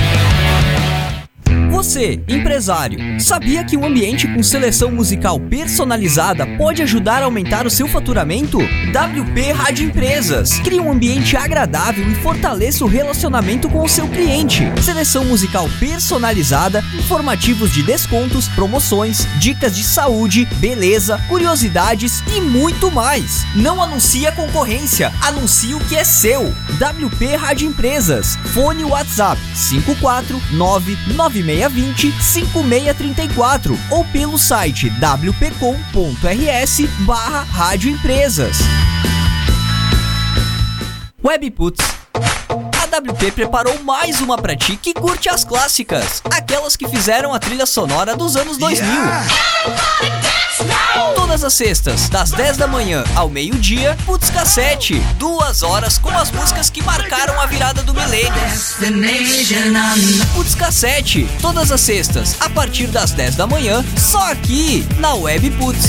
Você, empresário, sabia que um ambiente com seleção musical personalizada pode ajudar a aumentar o seu faturamento? WP Rádio Empresas. Crie um ambiente agradável e fortaleça o relacionamento com o seu cliente. Seleção musical personalizada, informativos de descontos, promoções, dicas de saúde, beleza, curiosidades e muito mais. Não anuncie a concorrência, anuncie o que é seu. WP Rádio Empresas. Fone WhatsApp 5499620 5634 ou pelo site wpcom.rs barra Rádio Empresas. Webputs. A WP preparou mais uma pra ti que curte as clássicas, aquelas que fizeram a trilha sonora dos anos 2000. Todas as sextas, das 10 da manhã ao meio-dia, Putz Cassete. Duas horas com as músicas que marcaram a virada do milênio. Putz Cassete. Todas as sextas, a partir das 10 da manhã, só aqui na Web Putz.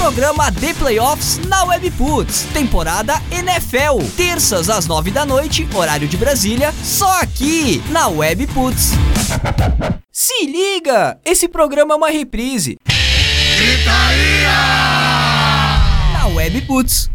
programa The Playoffs na Webputs, temporada NFL, terças às nove da noite, horário de Brasília, só aqui na Webputs. Se liga, esse programa é uma reprise. Na Webputs.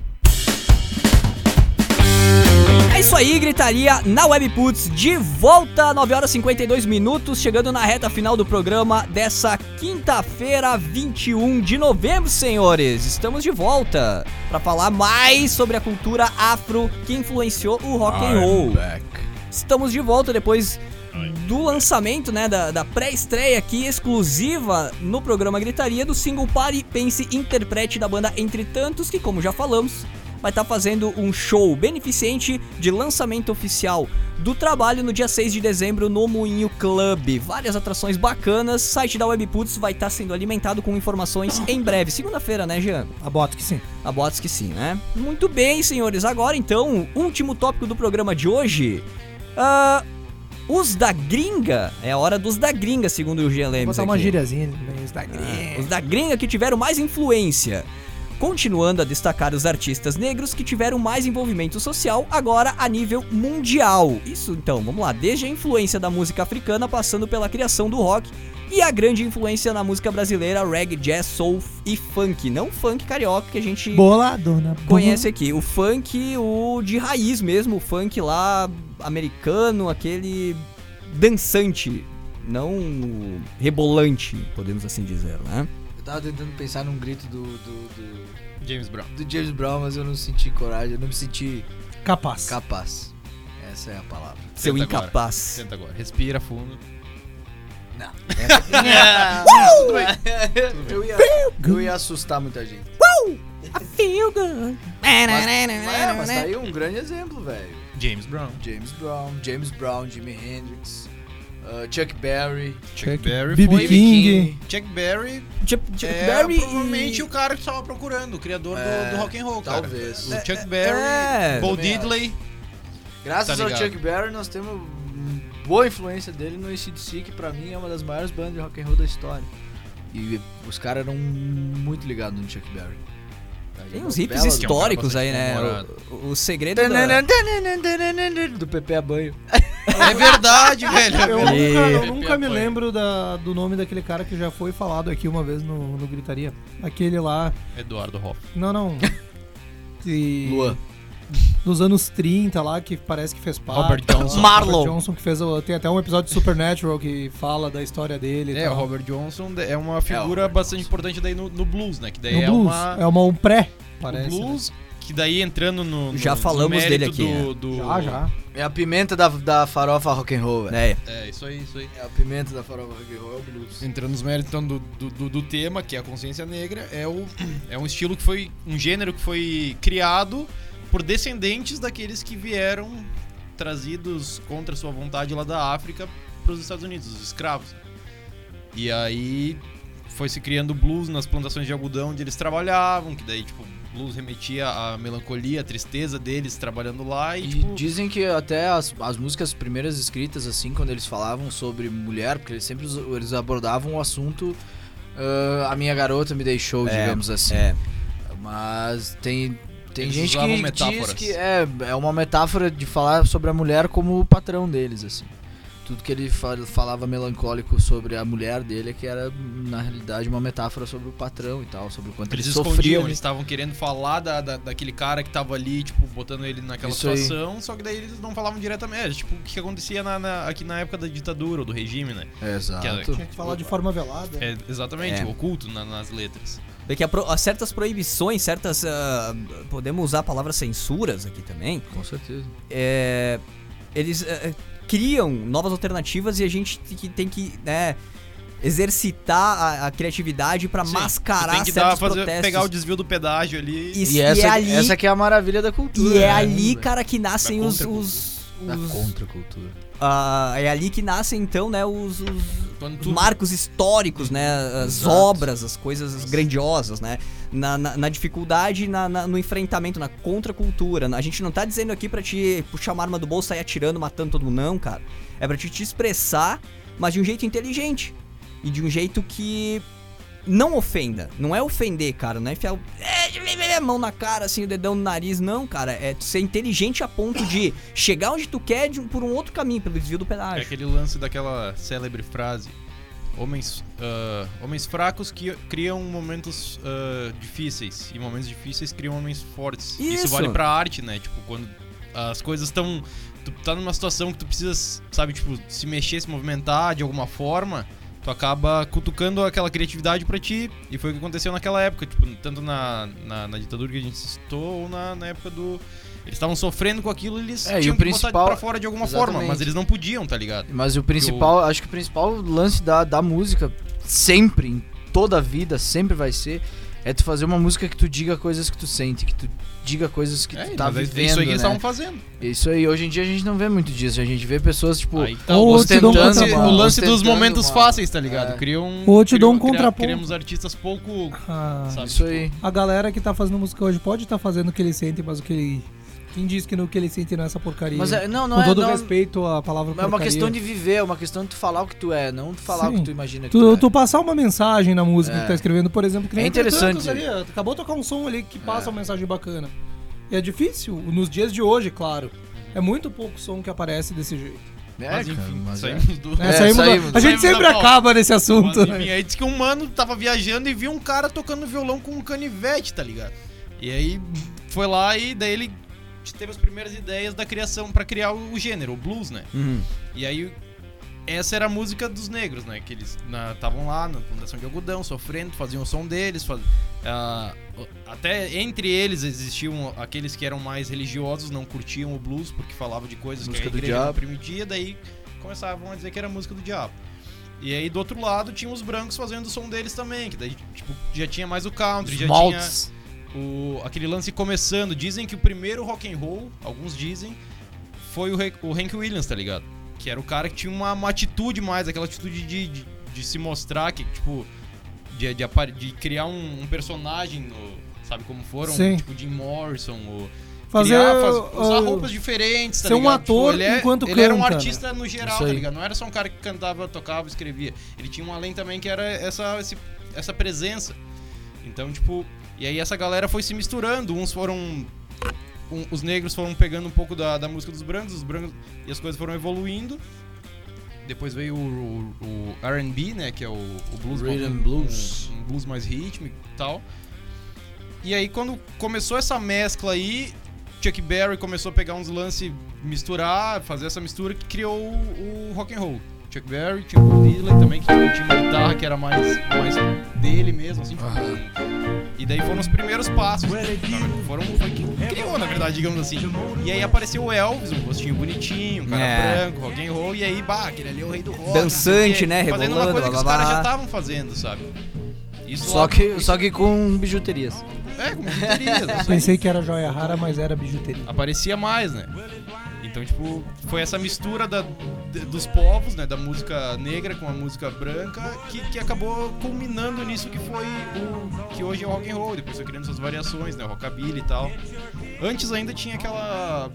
É isso aí, gritaria na Webputs, de volta, 9 horas e 52 minutos, chegando na reta final do programa dessa quinta-feira, 21 de novembro, senhores. Estamos de volta para falar mais sobre a cultura afro que influenciou o rock and roll. Estamos de volta depois do lançamento, né, da, da pré-estreia aqui exclusiva no programa Gritaria do single Pare, Pense, Interprete da banda Entre Tantos, que como já falamos, vai estar fazendo um show beneficente de lançamento oficial do trabalho no dia 6 de dezembro no Moinho Club. Várias atrações bacanas, site da Webputs vai estar sendo alimentado com informações em breve. Segunda-feira, né, Jean? A bota que sim. A bots que sim, né? Muito bem, senhores. Agora então, último tópico do programa de hoje. Ah, os da gringa, é a hora dos da gringa, segundo o Jean Vou botar uma aqui. gíriazinha no Instagram. Ah, os da gringa que tiveram mais influência. Continuando a destacar os artistas negros que tiveram mais envolvimento social, agora a nível mundial. Isso então, vamos lá, desde a influência da música africana, passando pela criação do rock e a grande influência na música brasileira, reggae, jazz, soul e funk. Não funk carioca que a gente Boladona. conhece aqui. O funk, o de raiz mesmo, o funk lá americano, aquele dançante, não rebolante, podemos assim dizer, né? Eu tava tentando pensar num grito do, do, do, James Brown. do James Brown, mas eu não senti coragem, eu não me senti Capaz. capaz. Essa é a palavra. Seu Tenta agora. incapaz. Senta agora. Respira fundo. Não. Essa... eu, ia, eu ia assustar muita gente. Feel good. Mas, mas tá aí um grande exemplo, velho. James Brown. James Brown, James Brown, Jimi Hendrix, uh, Chuck Berry, Chuck Berry B.B. foi... King. Chuck Berry Chuck, Chuck é Berry provavelmente e... o cara que tava procurando, o criador É, do, do rock and roll, cara. talvez. O É, Chuck Berry, é, Bo Diddley. Graças Tá ao. Chuck Berry, nós temos boa influência dele no ACDC, que pra mim é uma das maiores bandas de rock and roll da história. E os caras eram muito ligados no Chuck Berry. Tem uns hips históricos aí, né? o segredo da... Do Pepe a banho. <laughs> É verdade, velho. Eu E- nunca, eu nunca me lembro da- do nome daquele cara que já foi falado aqui uma vez no, no Gritaria. Aquele lá. Eduardo Hoff. Não, não. <laughs> Que- Luan. Dos anos 30 lá, que parece que fez parte. Robert Johnson. Marlon. Robert Johnson, que fez. o- Tem até um episódio de Supernatural que fala da história dele. e É, o. Robert Johnson é uma figura Robert bastante importante daí no, no blues, né? Que daí No é blues. uma... É uma um pré, o parece. né? Que daí entrando no, no Já no falamos mérito dele aqui, do, do- Já, já. É a pimenta da, da farofa rock and roll. É, É, isso aí, isso aí. É a pimenta da farofa rock and roll, é o blues. Entrando nos méritos então, do, do, do- do tema, que é a consciência negra, é, o, é um estilo que foi. um gênero que foi criado por descendentes daqueles que vieram trazidos contra sua vontade lá da África para os Estados Unidos, os escravos. E aí foi se criando blues nas plantações de algodão onde eles trabalhavam, que daí, tipo, blues remetia à melancolia, à tristeza deles trabalhando lá e, E tipo. dizem que até as, as músicas primeiras escritas, assim, quando eles falavam sobre mulher, porque eles sempre eles abordavam o assunto ah, A Minha Garota Me Deixou, É, digamos assim. é. Mas tem, tem Eles gente que diz metáforas. que é, é uma metáfora de falar sobre a mulher como o patrão deles, assim. Tudo que ele fa- falava melancólico sobre a mulher dele é que era, na realidade, uma metáfora sobre o patrão e tal, sobre o quanto Eles ele escondiam, sofria. eles estavam querendo falar da, da- daquele cara que tava ali, tipo, botando ele naquela Isso aí. situação, só que daí eles não falavam diretamente. É, tipo, o que acontecia na- na- aqui na época da ditadura, ou do regime, né? É, Exato. Que Tinha que falar de forma velada. É, exatamente, É. oculto na- nas letras. Porque a pro- há certas proibições, certas. ah, podemos usar a palavra censuras aqui também. Com certeza. é, eles é, criam novas alternativas e a gente tem que, tem que né, exercitar a, a criatividade pra Sim, mascarar tem que certos dar, fazer, protestos. pegar o desvio do pedágio ali. E, E e essa, é ali, essa que é a maravilha da cultura. e é né? ali, cara, que nascem Da os, contra- os, Da os- contracultura. ah, é ali que nascem então, né, os, os- os tu- marcos históricos, né, as Exato. obras, as coisas grandiosas, né, na, na, na dificuldade, na, na- no enfrentamento, na contracultura. A gente não tá dizendo aqui pra te puxar uma arma do bolso, sair atirando, matando todo mundo, não, cara. É pra te, te expressar, mas de um jeito inteligente. E de um jeito que não ofenda. Não é ofender, cara. Não é enfiar o- é, a mão na cara, assim, o dedão no nariz. Não, cara. É ser inteligente a ponto de chegar onde tu quer de por um outro caminho, pelo desvio do É pedágio. aquele lance daquela célebre frase. Homens, ah, homens fracos que criam momentos ah, difíceis. E momentos difíceis criam homens fortes. Isso. vale pra arte, né? Tipo, quando as coisas estão. Tu tá numa situação que tu precisa, sabe, tipo, se mexer, se movimentar de alguma forma. Tu acaba cutucando aquela criatividade pra ti. E foi o que aconteceu naquela época, tipo, tanto na, na, na ditadura que a gente citou, ou na, na época do. Eles estavam sofrendo com aquilo, eles É, e tinham o que botar principal- pra fora de alguma forma, Exatamente. mas eles não podiam, tá ligado? Mas o principal, acho que o principal lance da, da música, sempre, em toda a vida, sempre vai ser, é tu fazer uma música que tu diga coisas que tu sente, que tu diga coisas que É, tu tá mas é vivendo, isso aí que eles né? estavam fazendo. Isso aí, hoje em dia a gente não vê muito disso, a gente vê pessoas, tipo, Aí tá ou o eu te dou um o lance dos Ostentando momentos fáceis, tá ligado? É. Criam, Ou eu te dou um contraponto. Criamos artistas pouco. Ah, Sabe? isso aí. a galera que tá fazendo música hoje pode estar fazendo o que eles sentem, mas o que ele. Quem diz que no que ele sente não é essa porcaria? Mas é, não, não Com é, todo não, respeito à palavra é uma porcaria. questão de viver, é uma questão de tu falar o que tu é, não tu falar o Sim. que tu imagina que tu, Tu, é. tu passar uma mensagem na música É. que tu tá escrevendo, por exemplo, que nem É interessante. Ali, acabou de tocar um som ali que passa É. uma mensagem bacana. E é difícil, nos dias de hoje, claro. É muito pouco som que aparece desse jeito. É, Mas cara, enfim, mas é. saímos do. É, É, saímos saímos- a gente saímos sempre acaba nesse Mas, assunto. enfim, aí disse que um mano tava viajando e viu um cara tocando violão com um canivete, tá ligado? E aí foi lá e daí ele teve as primeiras ideias da criação pra criar o, gênero, o blues, né? Uhum. E aí essa era a música dos negros, né? Que eles estavam lá na plantação de algodão, sofrendo, faziam o som deles. faz- o- até entre eles existiam aqueles que eram mais religiosos, não curtiam o blues porque falavam de coisas Música que a do igreja não permitia, daí começavam a dizer que era música do diabo. E aí do outro lado tinha os brancos fazendo o som deles também, que daí tipo, já tinha mais o country, já Maltz. tinha o, aquele lance começando. Dizem que o primeiro rock and roll, alguns dizem, foi o, Hank- o Hank Williams, tá ligado? Que era o cara que tinha uma, uma atitude mais, aquela atitude de, de, de se mostrar, que, tipo, de, de, de criar um, um personagem, no- sabe como foram? Sim. Tipo, Jim Morrison, ou Fazer. criar, faz- usar uh, roupas diferentes, tá ser um ligado? ator ele é- enquanto Ele era um canta, né? artista no geral, tá ligado? Não era só um cara que cantava, tocava, escrevia. Ele tinha um além também que era essa, esse- essa presença. Então, tipo, e aí essa galera foi se misturando. Uns foram. um- os negros foram pegando um pouco da, da música dos brancos, os brancos. E as coisas foram evoluindo. Depois veio o, o- o RB, né? Que é o, o blues, Rhythm um- blues. Um, um blues mais rítmico e tal. E aí, quando começou essa mescla aí, Chuck Berry começou a pegar uns lances, misturar, fazer essa mistura que criou o, o rock and roll. Chuck Berry, tinha o Dylan também, que tinha uma guitarra que era mais, mais dele mesmo, assim, tipo, E daí foram os primeiros passos. Foram, foi que criou, na verdade, digamos assim. E aí apareceu o Elvis, um rostinho bonitinho, um cara É. branco, rock and roll, e aí, bah, aquele ali é o rei do rock. Dançante, quê. né, Fazendo uma rebolando, coisa que os caras já estavam fazendo, sabe? Isso Só que, só que com bijuterias. É, com bijuterias. eu sei. Pensei que era joia rara, mas era bijuteria. aparecia mais, né? Então, tipo, foi essa mistura da, dos povos, né? Da música negra com a música branca que, que acabou culminando nisso que foi o que hoje é o rock and roll. Depois foi criando suas variações, né? Rockabilly e tal. Antes ainda tinha aquela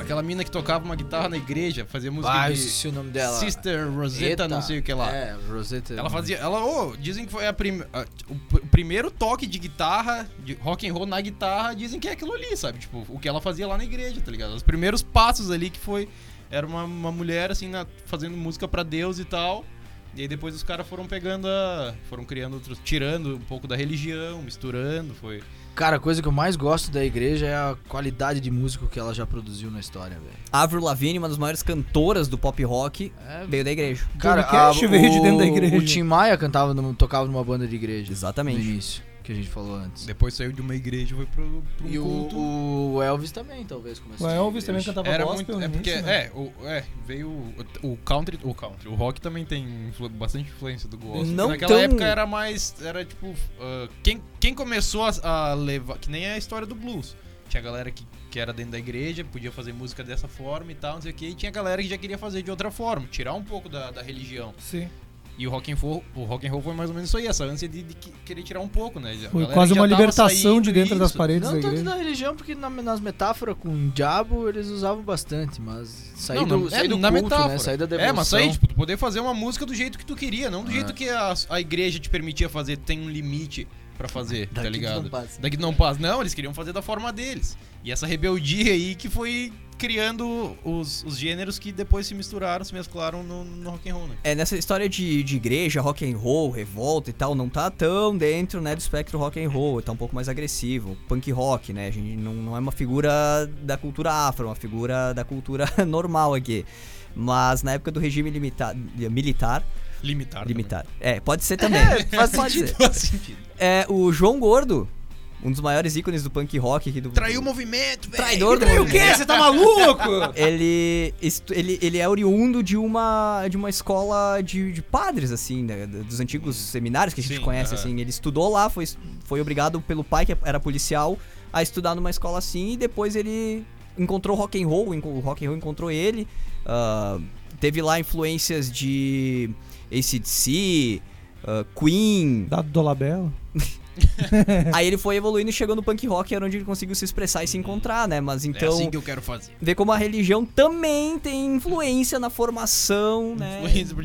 aquela mina que tocava uma guitarra na igreja, fazia música Ah, de esqueci o nome dela. Sister Rosetta, Eita. não sei o que lá. É, Rosetta. Ela fazia. Ela, ô, dizem que foi a prim, a- o, pr- o primeiro toque de guitarra, de rock and roll na guitarra, dizem que é aquilo ali, sabe? Tipo, o que ela fazia lá na igreja, tá ligado? Os primeiros passos ali que foi. Era uma, uma mulher, assim, na- fazendo música pra Deus e tal. E aí depois os caras foram pegando a. Foram criando outros. Tirando um pouco da religião, misturando, foi. Cara, a coisa que eu mais gosto da igreja é a qualidade de músico que ela já produziu na história, velho. Avril Lavigne, uma das maiores cantoras do pop rock, É, veio da igreja. Cara, a- veio de o- dentro da igreja. O Tim Maia cantava, num- tocava numa banda de igreja. No Exatamente. início, que a gente falou antes. Depois saiu de uma igreja e foi pro, pro um E culto. o, o Elvis também, talvez, começou. O Elvis também cantava Era gospel muito. É porque. início, né? É, o, é, veio. O, o country. O country. O rock também tem influ- bastante influência do gospel. Não Naquela tão- época era mais. Era tipo. ah, quem, quem começou a, a levar. Que nem é a história do blues. Tinha galera que, que era dentro da igreja, podia fazer música dessa forma e tal, não sei o que. E tinha galera que já queria fazer de outra forma, tirar um pouco da, da religião. Sim. E o rock and roll, o rock and roll foi mais ou menos isso aí, essa ânsia de, de que- querer tirar um pouco, né? A Foi quase uma libertação de dentro das disso. paredes da Não tanto igreja. da religião, porque na- nas metáforas com o diabo eles usavam bastante, mas sair Não, do, sair é, do na culto, metáfora. né? Sair da devoção. É, mas aí, tipo, tu poder fazer uma música do jeito que tu queria, não do É. jeito que a, a igreja te permitia fazer, tem um limite pra fazer, tá Daqui tu ligado? não passa. Daqui não passa. Não, eles queriam fazer da forma deles. E essa rebeldia aí que foi criando os, os gêneros que depois se misturaram, se mesclaram no, no rock and roll, né? É, nessa história de, de igreja, rock and roll, revolta e tal, não tá tão dentro, né, do espectro rock and roll, tá um pouco mais agressivo. Punk rock, né, a gente não, não é uma figura da cultura afro, é uma figura da cultura <laughs> normal aqui. Mas na época do regime limita- militar, Limitar. limitar, é, pode ser <laughs> também. faz pode sentido. ser. Também. Faz sentido. É, o João Gordo, um dos maiores ícones do punk rock aqui do Traiu o movimento, velho. Traidor do Traiu o quê? movimento. Você tá maluco? <laughs> ele, ele, ele é oriundo de uma, de uma escola de, de padres, assim, né, dos antigos seminários que a gente Sim, conhece, aham. assim. Ele estudou lá, foi, foi obrigado pelo pai, que era policial, a estudar numa escola assim, e depois ele encontrou rock and roll, o rock and roll encontrou ele, ah, teve lá influências de ACDC, ah, Queen, Dado Dolabella. <laughs> <laughs> aí ele foi evoluindo e chegou no punk rock, era onde ele conseguiu se expressar e se encontrar, né, mas É então... assim que eu quero fazer. Vê como a religião também tem influência na formação, né? Influência pra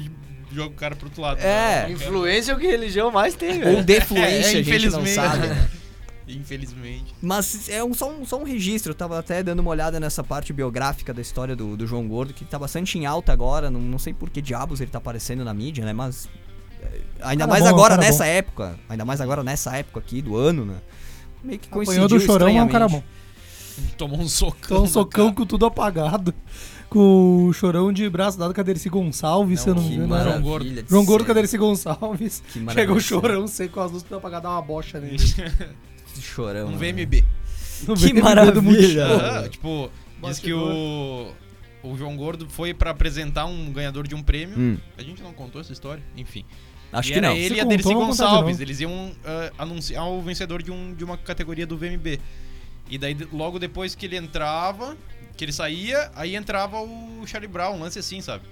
jogar o cara pro outro lado. É. né? Influência é o que religião mais tem, Ou velho. defluência, <laughs> É, a gente não infelizmente. sabe, né? <laughs> Infelizmente. Mas é um, só, um, só um registro, eu tava até dando uma olhada nessa parte biográfica da história do, do João Gordo, que tá bastante em alta agora, não, não sei por que diabos ele tá aparecendo na mídia, né? Mas. Ainda Cara mais bom, agora cara nessa bom. época, ainda mais agora nessa época aqui do ano, né? Meio que coincidiu Apanhou do chorão, é um cara bom. Tomou um socão. Então, um socão cara. com tudo apagado. Com o chorão de braço dado com a Dercy Gonçalves, se eu não me que engano. João Gordo. João Gordo com a. Dercy Gonçalves. Que maravilha Chega o chorão seco com as luzes tudo apagadas, dá uma bocha nele. <laughs> Chorão. Um né? VMB. Que VMB maravilha. Ah, <laughs> tipo, diz que o, o João Gordo foi pra apresentar um ganhador de um prêmio. Hum, A gente não contou essa história? Enfim. acho e que era não. ele Se e a Dercy de Gonçalves. Eles iam ah, anunciar o vencedor de, um, de uma categoria do VMB. E daí, logo depois que ele entrava, que ele saía, aí entrava o Charlie Brown, um lance assim, sabe?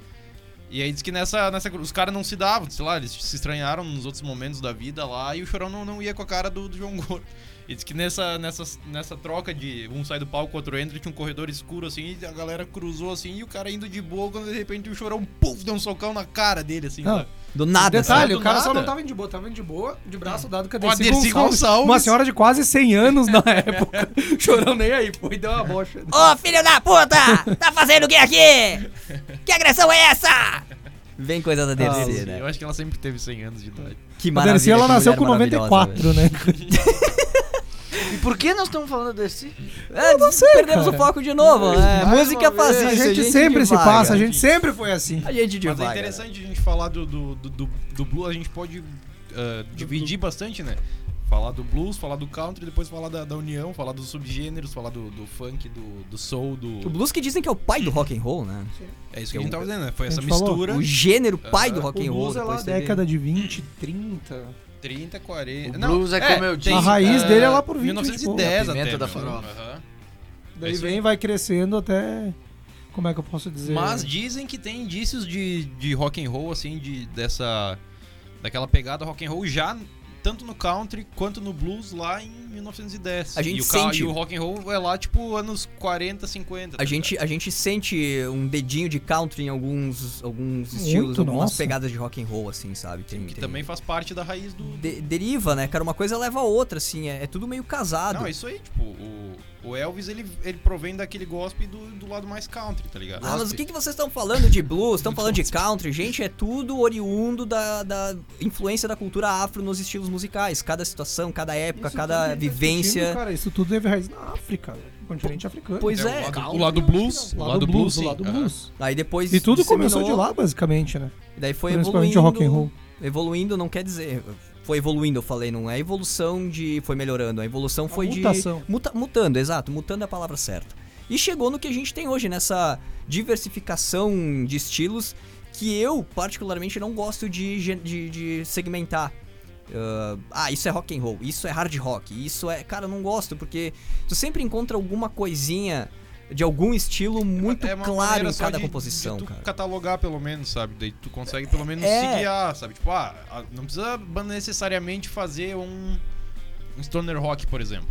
E aí diz que nessa, nessa os caras não se davam, sei lá, eles se estranharam nos outros momentos da vida lá e o Chorão não, não ia com a cara do, do João Gordo. E diz que nessa, nessa, nessa troca de um sai do palco, o outro entra, tinha um corredor escuro assim, e a galera cruzou assim, e o cara indo de boa, quando de repente o Chorão, puf, deu um socão na cara dele, assim, Não. Do nada, Detalhe, o cara só nada. não tava indo de boa, tava indo de boa, de braço dado com a Dercy Dercy Gonçalves, Gonçalves. Uma senhora de quase 100 anos na <laughs> época. Chorão nem aí, foi e deu uma bocha. Ô filho da puta! Tá fazendo o que aqui? Que agressão é essa? Vem coisa da Ah, DC, Eu né? acho que ela sempre teve 100 anos de idade. Que A Dercy, ela nasceu com maravilhosa, 94, né? <laughs> Por que nós estamos falando desse? É, não sei, perdemos cara. o foco de novo? Mais Música uma faz vez. isso. A gente sempre se passa, a gente sempre foi assim. A gente Mas divaga. é interessante a gente falar do, do, do, do, do Blue, a gente pode ah, dividir bastante, né? Falar do blues, falar do country, depois falar da, da união, falar dos subgêneros, falar do, do funk, do, do soul, O do. blues que dizem que é o pai do rock and roll, né? É isso que a gente tava dizendo, né? Foi essa A gente falou, mistura. O gênero pai do Aham. rock and o roll. blues é lá década de 20, 30. 30, 40. O blues é como eu disse, A raiz dele é lá por 20, 1910 A pimenta até. da farofa. Aham. Daí É vem, vai crescendo até. Como é que eu posso dizer? Mas dizem que tem indícios de, de rock and roll, assim, de, dessa. Daquela pegada rock and roll já tanto no country quanto no blues lá em 1910. A gente e o, ca- sente- e o rock and roll é lá, tipo, anos 40, 50. A tá gente, a gente sente um dedinho de country em alguns, alguns estilos, Muito, algumas nossa. pegadas de rock and roll, assim, sabe? Tem, Que tem- também faz parte da raiz do. de- deriva, né, cara? Uma coisa leva a outra, assim, é, é tudo meio casado. Não, é isso aí, tipo, o, o Elvis ele, ele provém daquele gospel do, do lado mais country, tá ligado? Ah, mas o que, que vocês estão falando de blues? Estão <laughs> falando de country? Gente, é tudo oriundo da, da influência da cultura afro nos estilos musicais. Cada situação, cada época, Isso cada tá vivência. cara, isso tudo teve raiz na África, no continente africano. Pois É, é. o lado, o lado blues, O o lado blues, o lado aham. blues. Aí depois. E tudo começou de disseminou, lá, basicamente, né? e Daí foi Principalmente evoluindo. o rock and roll. Evoluindo não quer dizer. Foi evoluindo, eu falei, não é evolução de. Foi melhorando. A evolução foi mutação. de. Muta, mutando, exato. Mutando é a palavra certa. E chegou no que a gente tem hoje, nessa diversificação de estilos que eu, particularmente, não gosto de, de, de segmentar. Ah, ah, isso é rock and roll, isso é hard rock, isso é. Cara, eu não gosto, porque tu sempre encontra alguma coisinha de algum estilo muito É claro em cada de- composição, de tu cara. catalogar pelo menos, sabe? Daí tu consegue pelo menos É. se guiar, sabe? Tipo, ah, ah, não precisa necessariamente fazer um, um stoner rock, por exemplo.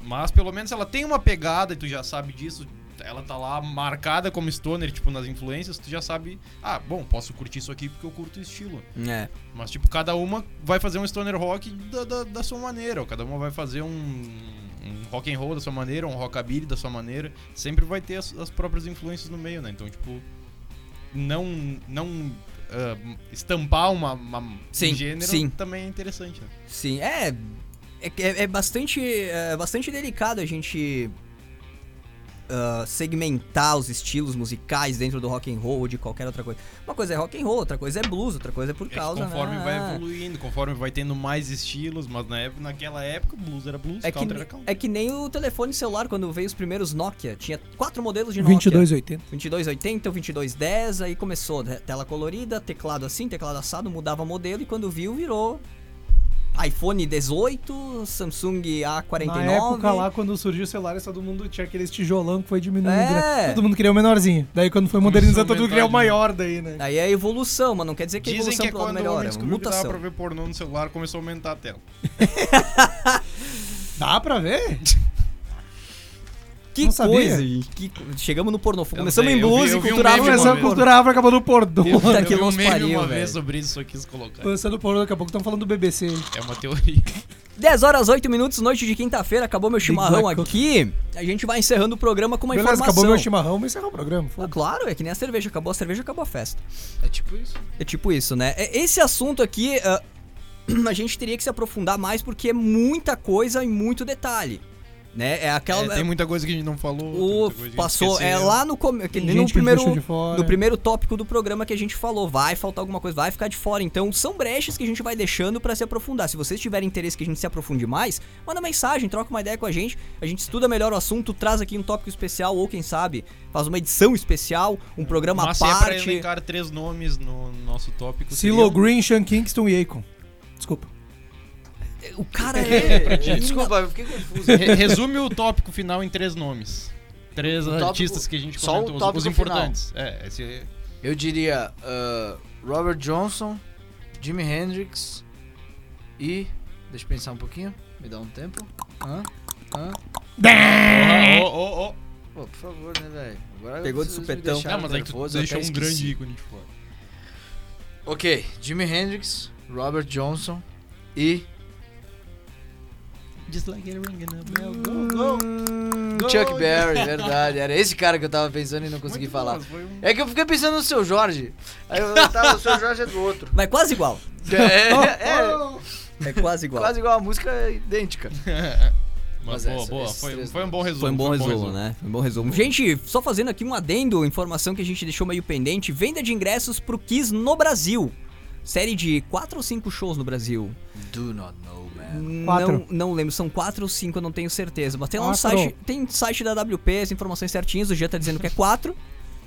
Mas pelo menos ela tem uma pegada e tu já sabe disso. Ela tá lá marcada como stoner, tipo, nas influências, tu já sabe, ah, bom, posso curtir isso aqui porque eu curto o estilo. É. Mas, tipo, cada uma vai fazer um stoner rock da, da, da sua maneira, ou cada uma vai fazer um, um rock and roll da sua maneira, um rockabilly da sua maneira. Sempre vai ter as, as próprias influências no meio, né? Então, tipo, não, não ah, estampar uma, uma- Sim, um gênero sim. também é interessante, né? Sim, é. É, é- é bastante, é bastante delicado a gente ah, segmentar os estilos musicais dentro do rock and roll ou de qualquer outra coisa. Uma coisa é rock and roll, outra coisa é blues, outra coisa é por É causa. conforme né? vai evoluindo, conforme vai tendo mais estilos, mas na época, naquela época, blues era blues, É que, era country. é que nem o telefone celular, quando veio os primeiros Nokia. Tinha quatro modelos de Nokia. 2280. 2280, o 2210, aí começou né, tela colorida, teclado assim, teclado assado, mudava modelo e quando viu, virou iPhone 18, Samsung A49. Na época lá, quando surgiu o celular, todo mundo tinha aqueles tijolão que foi diminuindo. É. né? Todo mundo queria o menorzinho. Daí quando foi modernizando, a todo mundo queria o aumentar, maior daí, né? Aí é evolução, mas não quer dizer que Dizem evolução que é pro lado quando o melhor, homem é uma descobriu que dava pra ver pornô no celular, começou a aumentar a tela. <laughs> Dá pra ver? <laughs> Que Não sabia? coisa, gente. Que Chegamos no pornô. Começamos sei, em blues e um cultura afro. a vez. cultura afro, acabou no pornô. Puta que um nos pariu, uma vez sobre isso, só quis colocar. Lançando pornô, daqui a pouco estão falando do BBC. É uma teoria. 10 horas 8 minutos, noite de quinta-feira, acabou meu chimarrão aqui. A gente vai encerrando o programa com uma Beleza, informação. acabou meu chimarrão, vamos encerrar o programa. Ah, claro, é que nem a cerveja. Acabou a cerveja, acabou a festa. É tipo isso. É tipo isso, né? É- Esse assunto aqui, ah, <clears throat> a gente teria que se aprofundar mais porque é muita coisa e muito detalhe. Né? É aquela. É, tem muita coisa que a gente não falou. o, passou, é lá no, nem no primeiro deixou de fora. no primeiro tópico do programa que a gente falou, vai faltar alguma coisa, vai ficar de fora. Então, são brechas que a gente vai deixando pra se aprofundar. Se vocês tiverem interesse que a gente se aprofunde mais, manda mensagem, troca uma ideia com a gente. A gente estuda melhor o assunto, traz aqui um tópico especial ou quem sabe faz uma edição especial, um programa à Mas se é pra parte. elencar três nomes no nosso tópico. Silo Green, Sean Kingston e Akon. O cara é Desculpa, eu fiquei confuso. Re- Resume o tópico final em três nomes. Três tópico- artistas que a gente só o comentou, os- importantes. É, esse é- Eu diria uh, Robert Johnson, Jimi Hendrix e. Deixa eu pensar um pouquinho. Me dá um tempo. Hã? Hã? Ó, ó, ó. Pô, por favor, né, velho? Agora Pegou de supetão. Não, mas aí tu deixou um grande ícone de fora. Ok, Jimi Hendrix, Robert Johnson e. Just like a ring in a bell. Hum, Chuck Berry, verdade. Era esse cara que eu tava pensando e não consegui falar. É que eu fiquei pensando no seu Jorge. Aí eu tava, o seu Jorge é do outro. Vai quase igual. É, é, <laughs> É quase igual. quase igual a música é idêntica. <laughs> Mas Mas boa, essa- boa. Foi, três foi um bom resumo. Foi um bom resumo, né? Foi um bom resumo. Gente, só fazendo aqui um adendo, informação que a gente deixou meio pendente. Venda de ingressos pro Kiss no Brasil. série de quatro ou cinco shows no Brasil. Do not know. Quatro. Não, não lembro, são quatro ou cinco, eu não tenho certeza. Mas tem lá um Quatro. site, tem site da WP, as informações certinhas, o Jean tá dizendo que é quatro.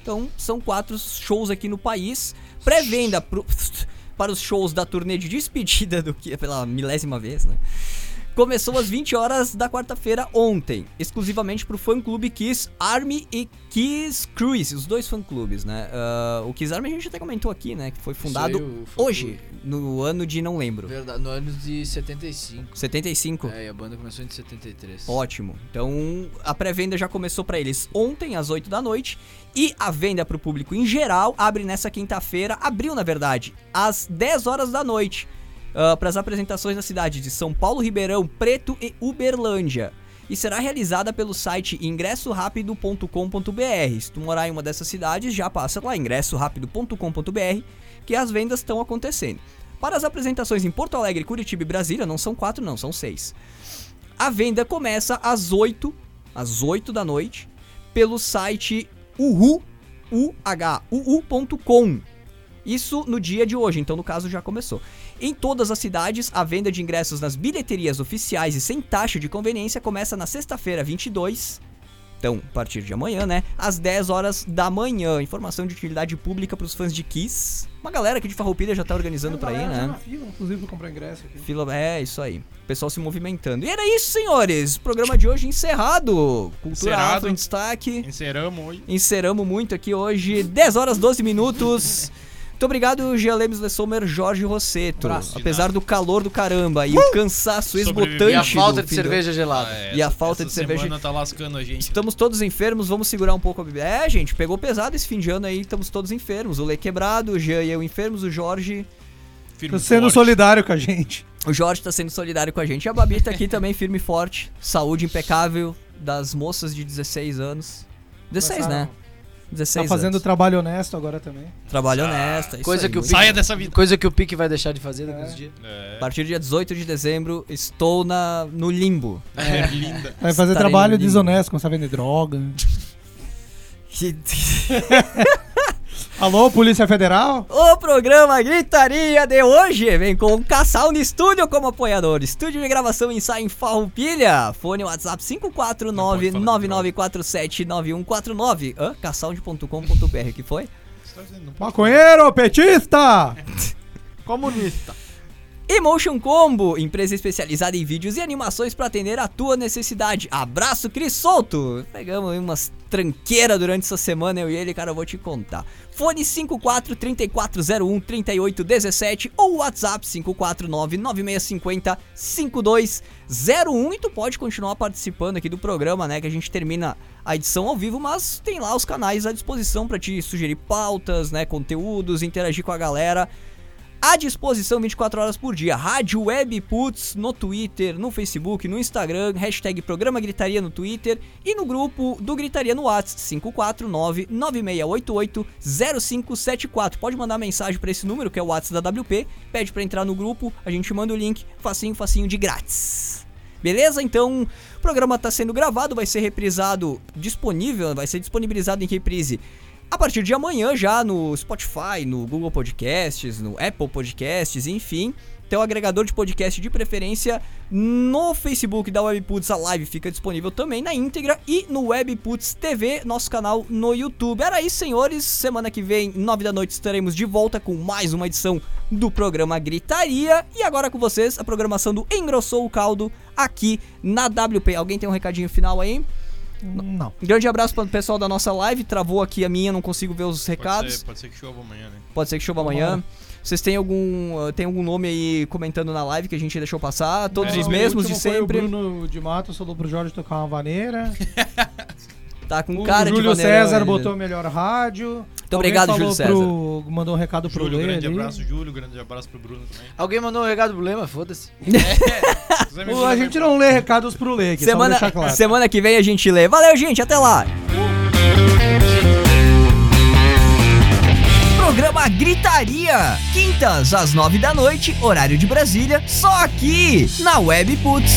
Então, são quatro shows aqui no país. Pré-venda <laughs> para os shows da turnê de despedida do que pela milésima vez, né? Começou às 20 horas da quarta-feira ontem, exclusivamente pro fã-clube Kiss Army e Kiss Cruise, os dois fã-clubes, né? Ah, o Kiss Army a gente até comentou aqui, né? Que foi fundado hoje, no ano de não lembro. Verdade, no ano de 75. 75? É, e a banda começou em 73. Ótimo. Então, a pré-venda já começou pra eles ontem, às 8 da noite. E a venda pro público em geral abre nessa quinta-feira. Abriu, na verdade, às 10 horas da noite. Para as apresentações nas cidades de São Paulo, Ribeirão Preto e Uberlândia. E será realizada pelo site ingressorapido.com.br. Se tu morar em uma dessas cidades, já passa lá, ingressorapido.com.br, que as vendas estão acontecendo. Para as apresentações em Porto Alegre, Curitiba e Brasília, não são quatro, não, são seis. A venda começa às 8, às 8 da noite, pelo site uhu, uhuu.com. Isso no dia de hoje, então no caso já começou. Em todas as cidades, a venda de ingressos nas bilheterias oficiais e sem taxa de conveniência começa na sexta-feira, 22. Então, a partir de amanhã, né? Às 10 horas da manhã. Informação de utilidade pública para os fãs de Kiss. Uma galera aqui de Farroupilha já tá organizando pra ir, Galera, já né? na fila, inclusive, pra comprar ingresso aqui. Fila, é, isso aí. O pessoal se movimentando. E era isso, senhores. Programa de hoje encerrado. Cultura Encerrado. Afro em destaque. Encerramos hoje. Enceramos muito aqui hoje. 10 horas 12 minutos. <laughs> Muito obrigado, Gia Lemes Lessomer, Jorge Rosseto. Apesar do calor do caramba e o cansaço esgotante. E a falta do de fim do- cerveja gelada. Ah, E a essa- falta de essa cerveja- semana tá lascando a gente. Estamos todos enfermos, vamos segurar um pouco a bebida. É, gente, pegou pesado esse fim de ano aí, estamos todos enfermos. O Lê quebrado, o Jean e eu enfermos, o Jorge. Firme Tô sendo forte. solidário com a gente. O Jorge tá sendo solidário com a gente. E a Babi tá aqui também, firme e forte. Saúde impecável das moças de 16 anos. 16, né? Começaram- 16 Tá fazendo anos. trabalho honesto agora também. Trabalho honesto. é isso Coisa aí, que o Saia dessa vida. Coisa que o Pique vai deixar de fazer daqui É. uns dias. É, A partir do dia 18 de dezembro, estou na, no limbo. <laughs> é linda. Vai fazer Estarei trabalho desonesto, começar a vender droga. <laughs> Alô, Polícia Federal? O programa Gritaria de hoje vem com o K-Sound Studio como apoiador. Estúdio de gravação e ensaio em Farroupilha. Fone WhatsApp 549-9947-9149. Hã? Ksound.com.br. que foi? Maconheiro, petista! <laughs> Comunista. Emotion Combo, empresa especializada em vídeos e animações para atender a tua necessidade. Abraço, Cris Solto! Pegamos umas tranqueiras durante essa semana, eu e ele, cara, eu vou te contar. Fone 54 3401 3817 ou WhatsApp 549 9650 5201 e tu pode continuar participando aqui do programa, né, que a gente termina a edição ao vivo, mas tem lá os canais à disposição para te sugerir pautas, né, conteúdos, interagir com a galera à disposição 24 horas por dia. Rádio Web Puts no Twitter, no Facebook, no Instagram, hashtag Programa Gritaria no Twitter e no grupo do Gritaria no WhatsApp 549-9688-0574. Pode mandar mensagem para esse número que é o WhatsApp da WP, pede para entrar no grupo, a gente manda o link, facinho, facinho de grátis. Beleza? Então, o programa está sendo gravado, vai ser reprisado, disponível, vai ser disponibilizado em reprise a partir de amanhã já no Spotify, no Google Podcasts, no Apple Podcasts, enfim. Teu agregador de podcast de preferência no Facebook da Webputs, a live fica disponível também na íntegra e no Webputs TV, nosso canal no YouTube. Era isso, senhores. Semana que vem, 9 da noite, estaremos de volta com mais uma edição do programa Gritaria. E agora com vocês, a programação do Engrossou o Caldo aqui na WP. Alguém tem um recadinho final aí? Não. Grande abraço para o pessoal da nossa live. Travou aqui a minha, não consigo ver os Pode recados. ser, pode ser que chova amanhã, né? Pode ser que chova amanhã. Vocês têm algum, uh, tem algum nome aí comentando na live que a gente deixou passar? Todos É, os o mesmos de último foi sempre. O Bruno de Matos falou pro Jorge tocar uma vaneira. <laughs> Tá com O cara de Júlio vaneirão César ainda. botou melhor rádio. Muito obrigado, Júlio falou pro- Mandou um recado pro Júlio, Lê grande ali. abraço, Júlio, grande abraço pro Bruno também. Alguém mandou um recado pro Lema? Foda-se. <laughs> Os amigos O- A gente não lê recados pro Lê, aqui, Semana, claro. semana que vem a gente lê. Valeu, gente. Até lá. Programa Gritaria. Quintas às nove da noite, horário de Brasília. Só aqui na Web Puts.